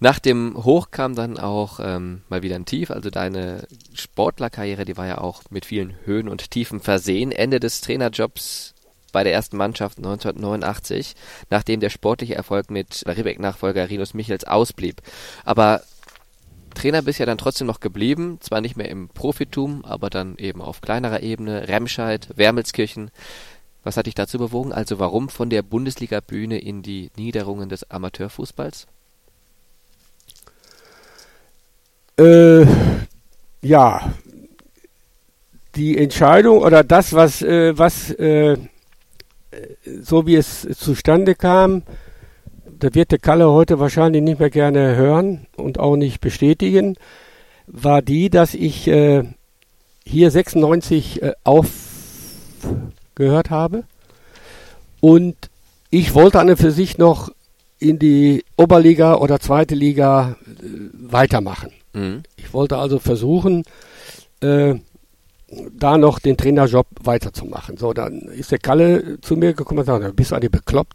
Nach dem Hoch kam dann auch ähm, mal wieder ein Tief. Also deine Sportlerkarriere, die war ja auch mit vielen Höhen und Tiefen versehen. Ende des Trainerjobs bei der ersten Mannschaft 1989, nachdem der sportliche Erfolg mit Ribbeck-Nachfolger Rinus Michels ausblieb. Aber Trainer bist ja dann trotzdem noch geblieben, zwar nicht mehr im Profitum, aber dann eben auf kleinerer Ebene, Remscheid, Wermelskirchen. Was hat dich dazu bewogen? Also warum von der Bundesliga-Bühne in die Niederungen des Amateurfußballs? Äh, ja, die Entscheidung oder das, was, äh, was äh, so wie es zustande kam, da wird der Kalle heute wahrscheinlich nicht mehr gerne hören und auch nicht bestätigen, war die, dass ich äh, hier 96 äh, aufgehört habe und ich wollte an und für sich noch in die Oberliga oder zweite Liga äh, weitermachen. Mhm. Ich wollte also versuchen, äh, da noch den Trainerjob weiterzumachen. So, dann ist der Kalle zu mir gekommen und sagte, bist du eigentlich bekloppt?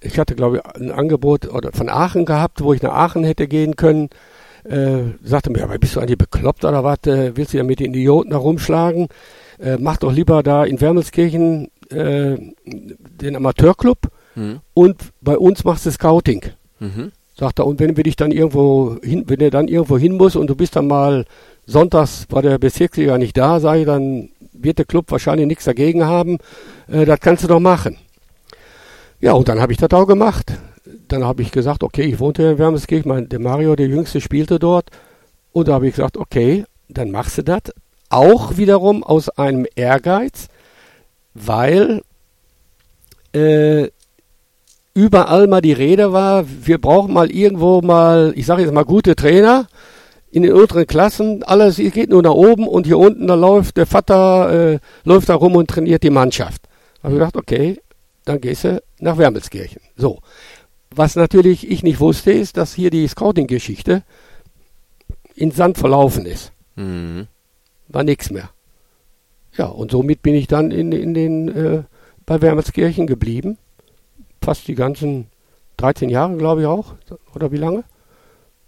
Ich hatte, glaube ich, ein Angebot oder von Aachen gehabt, wo ich nach Aachen hätte gehen können. Äh, sagte mir, aber bist du eigentlich bekloppt oder was? Äh, willst du ja mit den Idioten herumschlagen? Äh, mach doch lieber da in Wermelskirchen äh, den Amateurclub mhm. und bei uns machst du Scouting. Mhm. Sagt er, und wenn wir dich dann irgendwo hin, wenn er dann irgendwo hin muss und du bist dann mal sonntags war der Bezirksliga nicht da, sage ich, dann wird der Club wahrscheinlich nichts dagegen haben. Äh, das kannst du doch machen. Ja, und dann habe ich das auch gemacht. dann habe ich gesagt, okay, ich wohnte in Wermelskirchen, mein, der Mario, der Jüngste, spielte dort. Und da habe ich gesagt, okay, dann machst du das. Auch wiederum aus einem Ehrgeiz, weil äh, überall mal die Rede war, wir brauchen mal irgendwo mal, ich sage jetzt mal gute Trainer in den unteren Klassen. Alles geht nur nach oben und hier unten, da läuft der Vater, äh, läuft da rum und trainiert die Mannschaft. Da habe ich gedacht, okay, dann gehst du nach Wermelskirchen. So. Was natürlich ich nicht wusste, ist, dass hier die Scouting-Geschichte in Sand verlaufen ist. Mhm. War nichts mehr. Ja, und somit bin ich dann in, in den, äh, bei Wermelskirchen geblieben. Fast die ganzen 13 Jahre, glaube ich auch. Oder wie lange?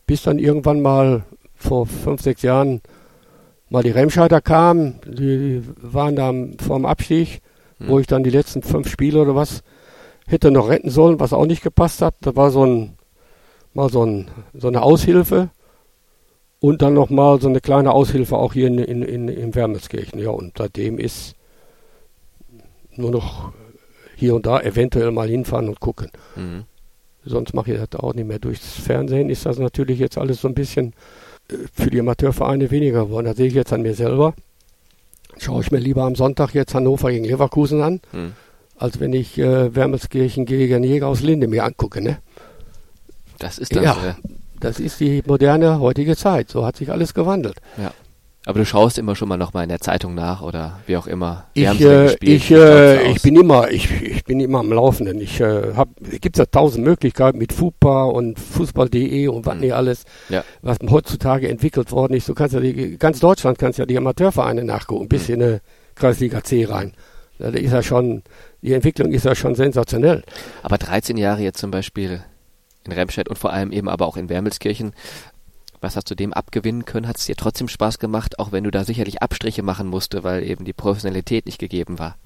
Bis dann irgendwann mal vor fünf, sechs Jahren mal die Remscheider kamen. Die, die waren da vorm Abstieg, mhm. wo ich dann die letzten fünf Spiele oder was hätte noch retten sollen, was auch nicht gepasst hat. Da war so ein, mal so, ein, so eine Aushilfe und dann noch mal so eine kleine Aushilfe auch hier in, in, in, in Wermelskirchen. Ja, und seitdem ist nur noch hier und da eventuell mal hinfahren und gucken. Mhm. Sonst mache ich das auch nicht mehr. Durchs Fernsehen ist das natürlich jetzt alles so ein bisschen äh, für die Amateurvereine weniger geworden. Das sehe ich jetzt an mir selber. Schaue ich mir lieber am Sonntag jetzt Hannover gegen Leverkusen an. Mhm als wenn ich äh, Wermelskirchen gegen Jäger aus Linde mir angucke. Ne? Das ist das. Ja, ja, das ist die moderne heutige Zeit. So hat sich alles gewandelt. Ja. Aber du schaust immer schon mal noch mal in der Zeitung nach oder wie auch immer. Ich, äh, ich, äh, ich bin immer, ich, ich bin immer am Laufenden. Ich äh, habe, gibt ja tausend Möglichkeiten mit FUPA und Fußball.de und was mhm. nicht alles, ja. was heutzutage entwickelt worden ist. Du kannst ja die, ganz Deutschland kannst ja die Amateurvereine nachgucken, bis mhm. in eine Kreisliga C rein. Das ist ja schon, die Entwicklung ist ja schon sensationell. Aber 13 Jahre jetzt zum Beispiel in Remscheid und vor allem eben aber auch in Wermelskirchen. Was hast du dem abgewinnen können? Hat es dir trotzdem Spaß gemacht, auch wenn du da sicherlich Abstriche machen musste, weil eben die Professionalität nicht gegeben war?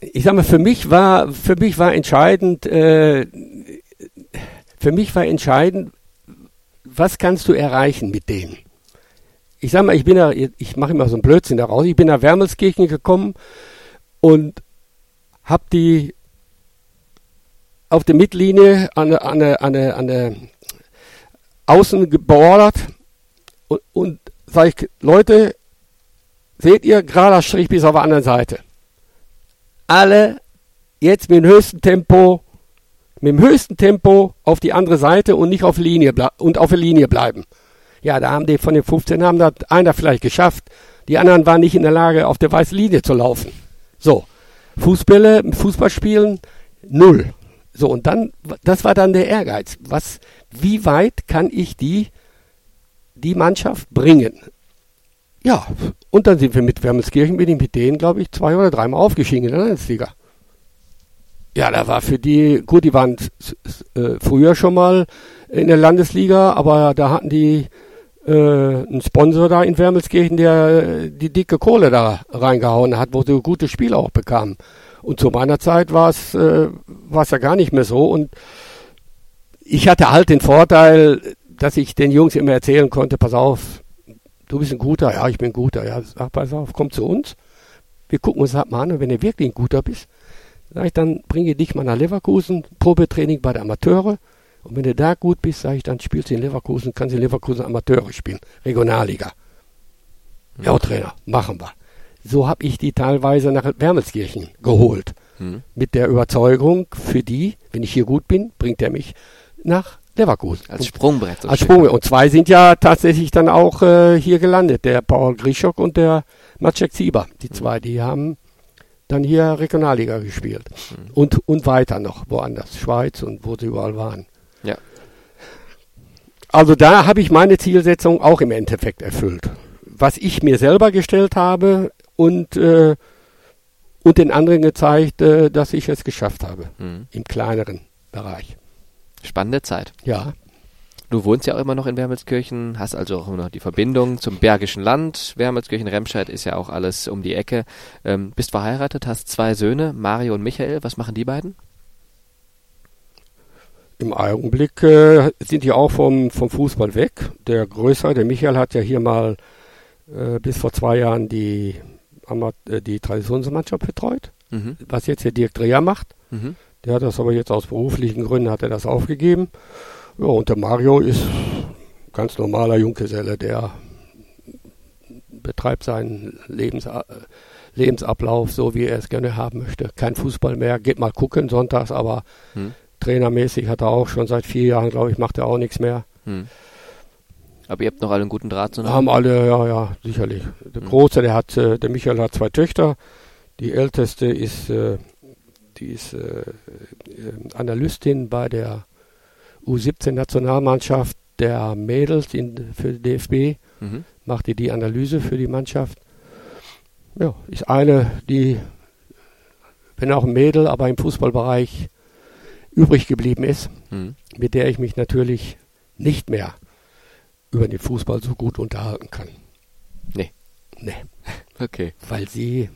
Ich sag mal, für mich war, für mich war entscheidend, äh, für mich war entscheidend, was kannst du erreichen mit dem? Ich sag mal, ich bin da, ich mache immer so einen Blödsinn daraus. Ich bin nach Wermelskirchen gekommen und habe die auf der Mittellinie an, an, an, an, an Außen geordert und, und sage ich, Leute, seht ihr, gerader Strich bis auf der anderen Seite. Alle jetzt mit dem höchsten Tempo, mit dem höchsten Tempo auf die andere Seite und nicht auf Linie und auf der Linie bleiben. Ja, da haben die von den 15 haben das einer vielleicht geschafft. Die anderen waren nicht in der Lage, auf der weißen Linie zu laufen. So, Fußbälle, Fußballspielen, null. So, und dann, das war dann der Ehrgeiz. Was, wie weit kann ich die, die Mannschaft bringen? Ja, und dann sind wir mit Wermelskirchen, bin ich mit denen, glaube ich, zwei oder dreimal aufgestiegen in der Landesliga. Ja, da war für die, gut, die waren äh, früher schon mal in der Landesliga, aber da hatten die äh, einen Sponsor da in Wermelskirchen, der äh, die dicke Kohle da reingehauen hat, wo sie gute Spiele auch bekamen. Und zu meiner Zeit war es äh, war's ja gar nicht mehr so. Und ich hatte halt den Vorteil, dass ich den Jungs immer erzählen konnte, pass auf, du bist ein guter, ja, ich bin ein guter, ja, sag, pass auf, komm zu uns. Wir gucken uns das mal an und wenn du wirklich ein guter bist, sag ich, dann bringe dich mal nach Leverkusen, Probetraining bei der Amateure und wenn du da gut bist, sage ich, dann spielst du in Leverkusen, kannst du in Leverkusen Amateure spielen, Regionalliga. Mhm. Ja, Trainer, machen wir. So habe ich die teilweise nach Wermelskirchen geholt. Mhm. Mit der Überzeugung, für die, wenn ich hier gut bin, bringt er mich nach Leverkusen. Als Sprungbrett. So als Sprungbrett. Und zwei sind ja tatsächlich dann auch äh, hier gelandet. Der Paul Grischok und der Maciek Zieber. Die mhm. zwei, die haben dann hier Regionalliga gespielt. Mhm. Und, und weiter noch, woanders. Schweiz und wo sie überall waren. Ja. Also da habe ich meine Zielsetzung auch im Endeffekt erfüllt. Was ich mir selber gestellt habe und, äh, und den anderen gezeigt, äh, dass ich es geschafft habe. Mhm. Im kleineren Bereich. Spannende Zeit. Ja. Du wohnst ja auch immer noch in Wermelskirchen, hast also auch immer noch die Verbindung zum Bergischen Land. Wermelskirchen, Remscheid ist ja auch alles um die Ecke. Ähm, bist verheiratet, hast zwei Söhne, Mario und Michael. Was machen die beiden? Im Augenblick äh, sind die auch vom, vom Fußball weg. Der Größere, der Michael, hat ja hier mal äh, bis vor zwei Jahren die, äh, die Traditionsmannschaft betreut, mhm. was jetzt der Dirk Dreher macht. Mhm. Der hat das aber jetzt aus beruflichen Gründen hat er das aufgegeben. Ja, und der Mario ist ganz normaler Junggeselle, der betreibt seinen Lebens, Lebensablauf so, wie er es gerne haben möchte. Kein Fußball mehr, geht mal gucken sonntags, aber hm. trainermäßig hat er auch schon seit vier Jahren, glaube ich, macht er auch nichts mehr. Hm. Aber ihr habt noch alle einen guten Draht zueinander? Haben alle, ja, ja, sicherlich. Der hm. Große, der hat, äh, der Michael hat zwei Töchter. Die älteste ist, äh, die ist äh, Analystin bei der U17-Nationalmannschaft der Mädels in, für die DFB. Mhm. Macht die die Analyse für die Mannschaft. Ja, ist eine, die, wenn auch ein Mädel, aber im Fußballbereich übrig geblieben ist, mhm. mit der ich mich natürlich nicht mehr über den Fußball so gut unterhalten kann. Nee. Nee. Okay. Weil sie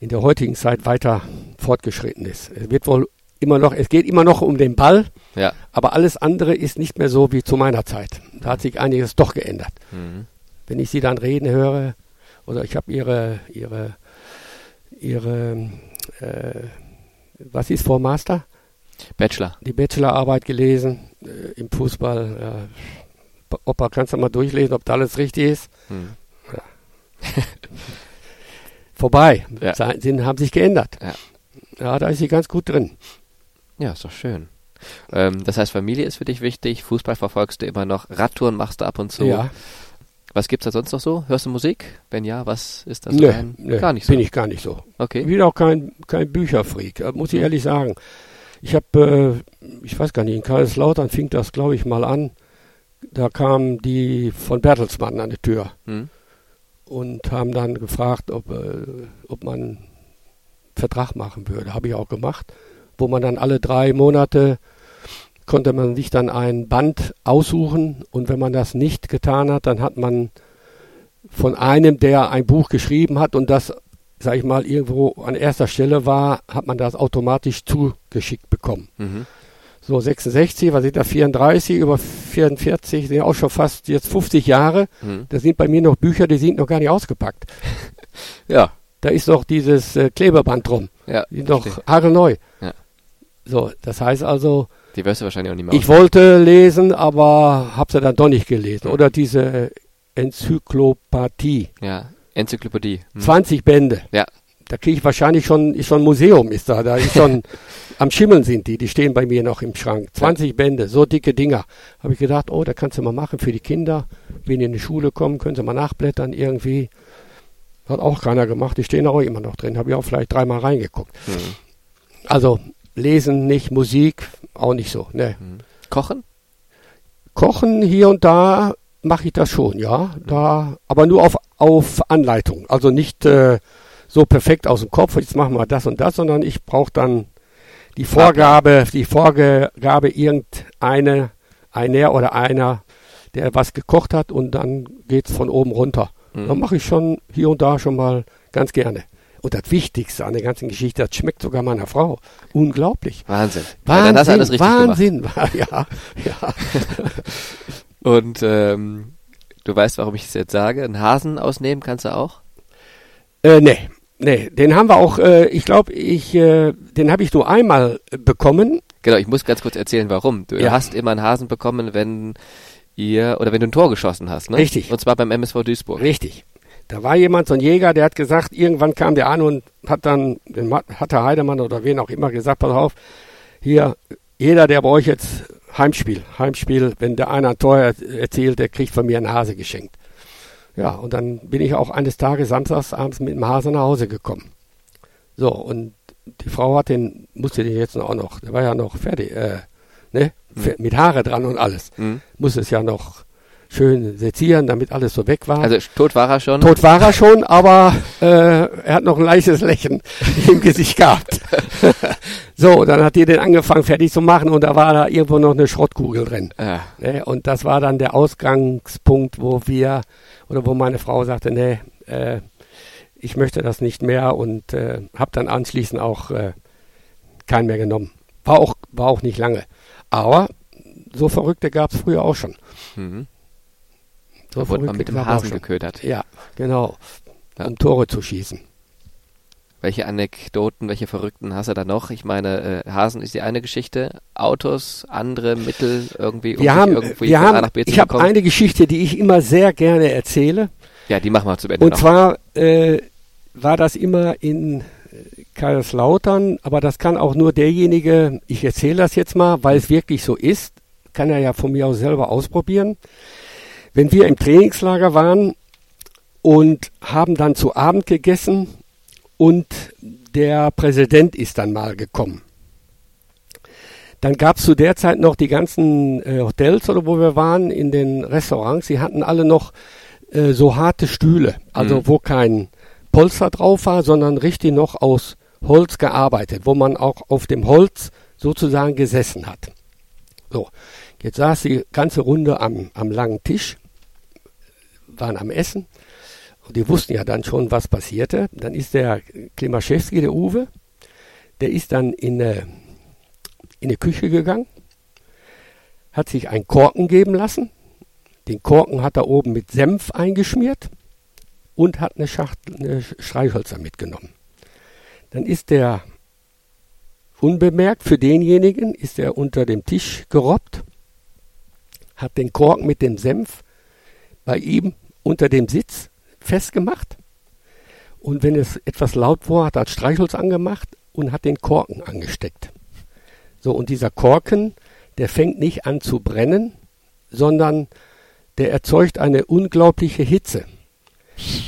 in der heutigen Zeit weiter fortgeschritten ist. Es wird wohl immer noch, es geht immer noch um den Ball, ja. aber alles andere ist nicht mehr so wie zu meiner Zeit. Da hat sich einiges doch geändert. Mhm. Wenn ich sie dann reden höre, oder ich habe ihre, ihre, ihre, äh, was ist vor Master? Bachelor. Die Bachelorarbeit gelesen äh, im Fußball. Ja. Opa, kannst du mal durchlesen, ob da alles richtig ist? Hm. Ja. Vorbei. Ja. Sinn haben sich geändert. Ja. ja, da ist sie ganz gut drin. Ja, ist doch schön. Ähm, das heißt, Familie ist für dich wichtig, Fußball verfolgst du immer noch, Radtouren machst du ab und zu. Ja. Was gibt's da sonst noch so? Hörst du Musik? Wenn ja, was ist das? Nee, nee, gar nicht so. Bin ich gar nicht so. Okay. Ich bin auch kein, kein Bücherfreak, äh, muss ich ehrlich sagen. Ich habe, äh, ich weiß gar nicht, in Kaiserslautern fing das, glaube ich, mal an. Da kamen die von Bertelsmann an die Tür hm. Und haben dann gefragt, ob, äh, ob man einen Vertrag machen würde. Habe ich auch gemacht, wo man dann alle drei Monate konnte man sich dann ein Band aussuchen und wenn man das nicht getan hat, dann hat man von einem, der ein Buch geschrieben hat und das, sag ich mal, irgendwo an erster Stelle war, hat man das automatisch zugeschickt bekommen. Mhm. So 66, was sind da 34, über 44, sind auch schon fast jetzt 50 Jahre. Mhm. Da sind bei mir noch Bücher, die sind noch gar nicht ausgepackt. ja. Da ist noch dieses äh, Klebeband drum. Ja. Die sind noch hagelneu. Ja. So, das heißt also, die wirst du wahrscheinlich auch nicht mehr Ich wollte lesen, aber habe sie dann doch nicht gelesen. Oder diese Enzyklopathie. Ja, Enzyklopädie. Hm. 20 Bände. Ja. Da kriege ich wahrscheinlich schon, ist schon ein Museum ist da. Da ist schon, am Schimmeln sind die. Die stehen bei mir noch im Schrank. 20 ja. Bände, so dicke Dinger. Habe ich gedacht, oh, da kannst du mal machen für die Kinder. Wenn die in die Schule kommen, können sie mal nachblättern irgendwie. Hat auch keiner gemacht. Die stehen auch immer noch drin. Habe ich auch vielleicht dreimal reingeguckt. Mhm. Also Lesen nicht, Musik auch nicht so. Ne. Mhm. Kochen? Kochen hier und da mache ich das schon, ja. Da, aber nur auf, auf Anleitung. Also nicht äh, so perfekt aus dem Kopf, jetzt machen wir das und das, sondern ich brauche dann die Vorgabe, die Vorgabe irgendeine, einer oder einer, der was gekocht hat und dann geht es von oben runter. Mhm. Dann mache ich schon hier und da schon mal ganz gerne. Und das Wichtigste an der ganzen Geschichte, das schmeckt sogar meiner Frau. Unglaublich. Wahnsinn. Wahnsinn, ja, alles richtig Wahnsinn. Gemacht. Ja, ja. Und ähm, du weißt, warum ich es jetzt sage. Einen Hasen ausnehmen kannst du auch? Äh, nee. Nee, den haben wir auch, äh, ich glaube, ich, äh, den habe ich nur einmal bekommen. Genau, ich muss ganz kurz erzählen, warum. Du ja. hast immer einen Hasen bekommen, wenn ihr, oder wenn du ein Tor geschossen hast, ne? Richtig. Und zwar beim MSV Duisburg. Richtig. Da war jemand, so ein Jäger, der hat gesagt, irgendwann kam der an und hat dann, hat der Heidemann oder wen auch immer gesagt, pass auf, hier, jeder, der bei euch jetzt Heimspiel, Heimspiel, wenn der einer ein Tor erzielt, der kriegt von mir eine Hase geschenkt. Ja, und dann bin ich auch eines Tages samstags abends mit dem Hase nach Hause gekommen. So, und die Frau hat den, musste den jetzt auch noch, der war ja noch fertig, äh, ne, mhm. mit Haare dran und alles. Mhm. Musste es ja noch schön sezieren, damit alles so weg war. Also tot war er schon? Tot war er schon, aber äh, er hat noch ein leichtes Lächeln im Gesicht gehabt. so, dann hat die den angefangen fertig zu machen und da war da irgendwo noch eine Schrottkugel drin. Ja. Ne, und das war dann der Ausgangspunkt, wo wir, oder wo meine Frau sagte, nee, äh, ich möchte das nicht mehr und äh, habe dann anschließend auch äh, keinen mehr genommen. War auch, war auch nicht lange. Aber so Verrückte gab es früher auch schon. Mhm. So da wurde man mit dem Hasen geködert. Ja, genau. Ja. Um Tore zu schießen. Welche Anekdoten, welche Verrückten hast du da noch? Ich meine, äh, Hasen ist die eine Geschichte, Autos, andere Mittel irgendwie, um wir haben, irgendwie wir haben, Ich habe eine Geschichte, die ich immer sehr gerne erzähle. Ja, die machen wir zu Ende Und noch. zwar äh, war das immer in Kaiserslautern, aber das kann auch nur derjenige, ich erzähle das jetzt mal, weil es wirklich so ist, kann er ja von mir aus selber ausprobieren. Wenn wir im Trainingslager waren und haben dann zu Abend gegessen und der Präsident ist dann mal gekommen. Dann gab es zu der Zeit noch die ganzen äh, Hotels oder wo wir waren in den Restaurants. Sie hatten alle noch äh, so harte Stühle, also mhm. wo kein Polster drauf war, sondern richtig noch aus Holz gearbeitet, wo man auch auf dem Holz sozusagen gesessen hat. So, jetzt saß die ganze Runde am, am langen Tisch, waren am Essen und die wussten ja dann schon, was passierte. Dann ist der Klimaschewski, der Uwe, der ist dann in eine, in eine Küche gegangen, hat sich einen Korken geben lassen. Den Korken hat er oben mit Senf eingeschmiert und hat eine Schachtel eine Streichhölzer mitgenommen. Dann ist der unbemerkt für denjenigen, ist er unter dem Tisch gerobbt, hat den Korken mit dem Senf bei ihm unter dem Sitz festgemacht. Und wenn es etwas laut war, hat er Streichholz angemacht und hat den Korken angesteckt. So, und dieser Korken, der fängt nicht an zu brennen, sondern der erzeugt eine unglaubliche Hitze.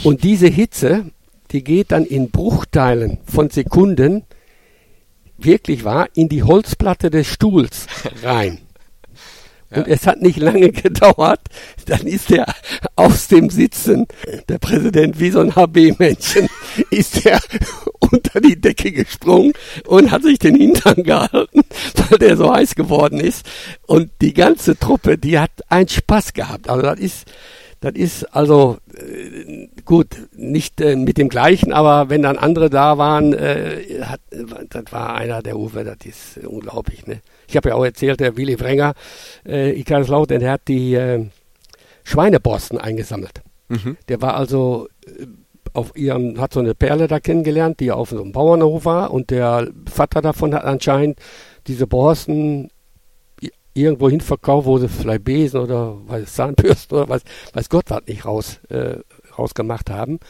Und diese Hitze, die geht dann in Bruchteilen von Sekunden, wirklich wahr, in die Holzplatte des Stuhls rein. Und es hat nicht lange gedauert, dann ist er aus dem Sitzen, der Präsident wie so ein HB-Männchen, ist er unter die Decke gesprungen und hat sich den Hintern gehalten, weil der so heiß geworden ist. Und die ganze Truppe, die hat einen Spaß gehabt. Also das ist, das ist also äh, gut, nicht äh, mit dem gleichen, aber wenn dann andere da waren, äh, das war einer der Uwe, das ist unglaublich. Ne? Ich habe ja auch erzählt, der Willy Wrenger, äh, ich kann es laut, der hat die äh, Schweineborsten eingesammelt. Mhm. Der war also äh, auf ihrem, hat so eine Perle da kennengelernt, die auf so einem Bauernhof war und der Vater davon hat anscheinend diese Borsten irgendwo hin verkauft, wo sie vielleicht Besen oder weiß, Zahnbürsten oder weiß, weiß Gott was nicht raus, äh, rausgemacht haben.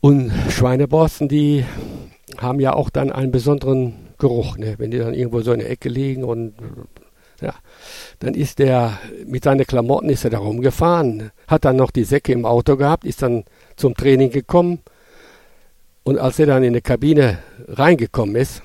Und Schweineborsten, die haben ja auch dann einen besonderen Geruch, ne? wenn die dann irgendwo so in der Ecke liegen und ja, dann ist der mit seinen Klamotten ist er da rumgefahren, hat dann noch die Säcke im Auto gehabt, ist dann zum Training gekommen und als er dann in die Kabine reingekommen ist,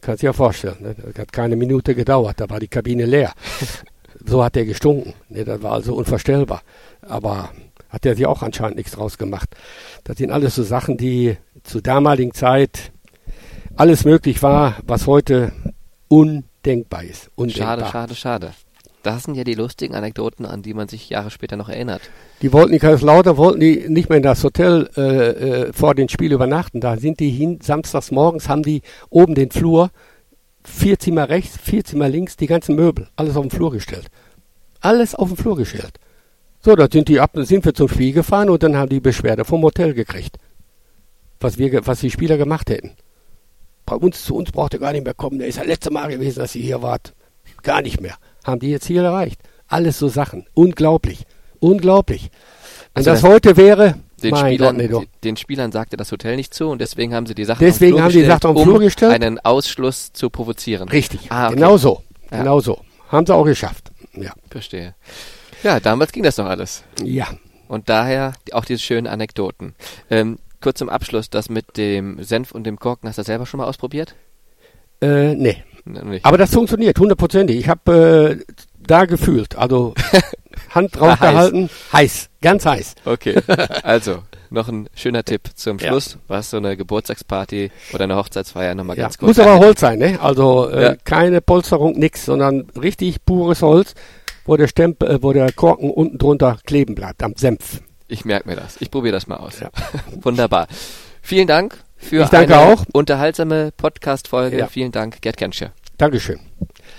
kannst du dir ja vorstellen, ne? das hat keine Minute gedauert, da war die Kabine leer. so hat er gestunken, ne? das war also unvorstellbar, aber hat er sich auch anscheinend nichts draus gemacht. Das sind alles so Sachen, die zur damaligen Zeit alles möglich war, was heute undenkbar ist. Undenkbar. Schade, schade, schade. Das sind ja die lustigen Anekdoten, an die man sich Jahre später noch erinnert. Die wollten in Kaiserslautern, wollten die nicht mehr in das Hotel äh, äh, vor dem Spiel übernachten. Da sind die hin, samstags morgens haben die oben den Flur, vier Zimmer rechts, vier Zimmer links, die ganzen Möbel, alles auf den Flur gestellt. Alles auf den Flur gestellt. So, da sind die ab, sind wir zum Spiel gefahren und dann haben die Beschwerde vom Hotel gekriegt. Was wir, was die Spieler gemacht hätten bei uns, zu uns braucht er gar nicht mehr kommen. Der ist das letzte Mal gewesen, dass ihr hier wart. Gar nicht mehr. Haben die jetzt hier erreicht. Alles so Sachen. Unglaublich. Unglaublich. Wenn also das, heute wäre, den Spielern, Gott, den Spielern sagte das Hotel nicht zu und deswegen haben sie die Sachen deswegen haben die Sachen auf den Flur gestellt, um einen Ausschluss zu provozieren. Richtig. Ah, okay. Genau so. Ja. Genau so. Haben sie auch geschafft. Ja. Verstehe. Ja, damals ging das noch alles. Ja. Und daher auch diese schönen Anekdoten. Ähm, kurz zum Abschluss, das mit dem Senf und dem Korken, hast du das selber schon mal ausprobiert? Äh, nee. Nicht. Aber das funktioniert, hundertprozentig. Ich habe äh, da gefühlt, also Hand drauf gehalten, heiß. heiß, ganz heiß. Okay, also noch ein schöner Tipp zum Schluss, ja. was so eine Geburtstagsparty oder eine Hochzeitsfeier nochmal ja. ganz kurz. Muss aber Holz sein, ne? Also äh, ja. keine Polsterung, nix, sondern richtig pures Holz, wo der Stempel, äh, wo der Korken unten drunter kleben bleibt, am Senf. Ich merke mir das. Ich probiere das mal aus. Ja. Wunderbar. Vielen Dank für ich danke eine auch. unterhaltsame Podcast-Folge. Ja. Vielen Dank, Gerd Kenscher. Dankeschön.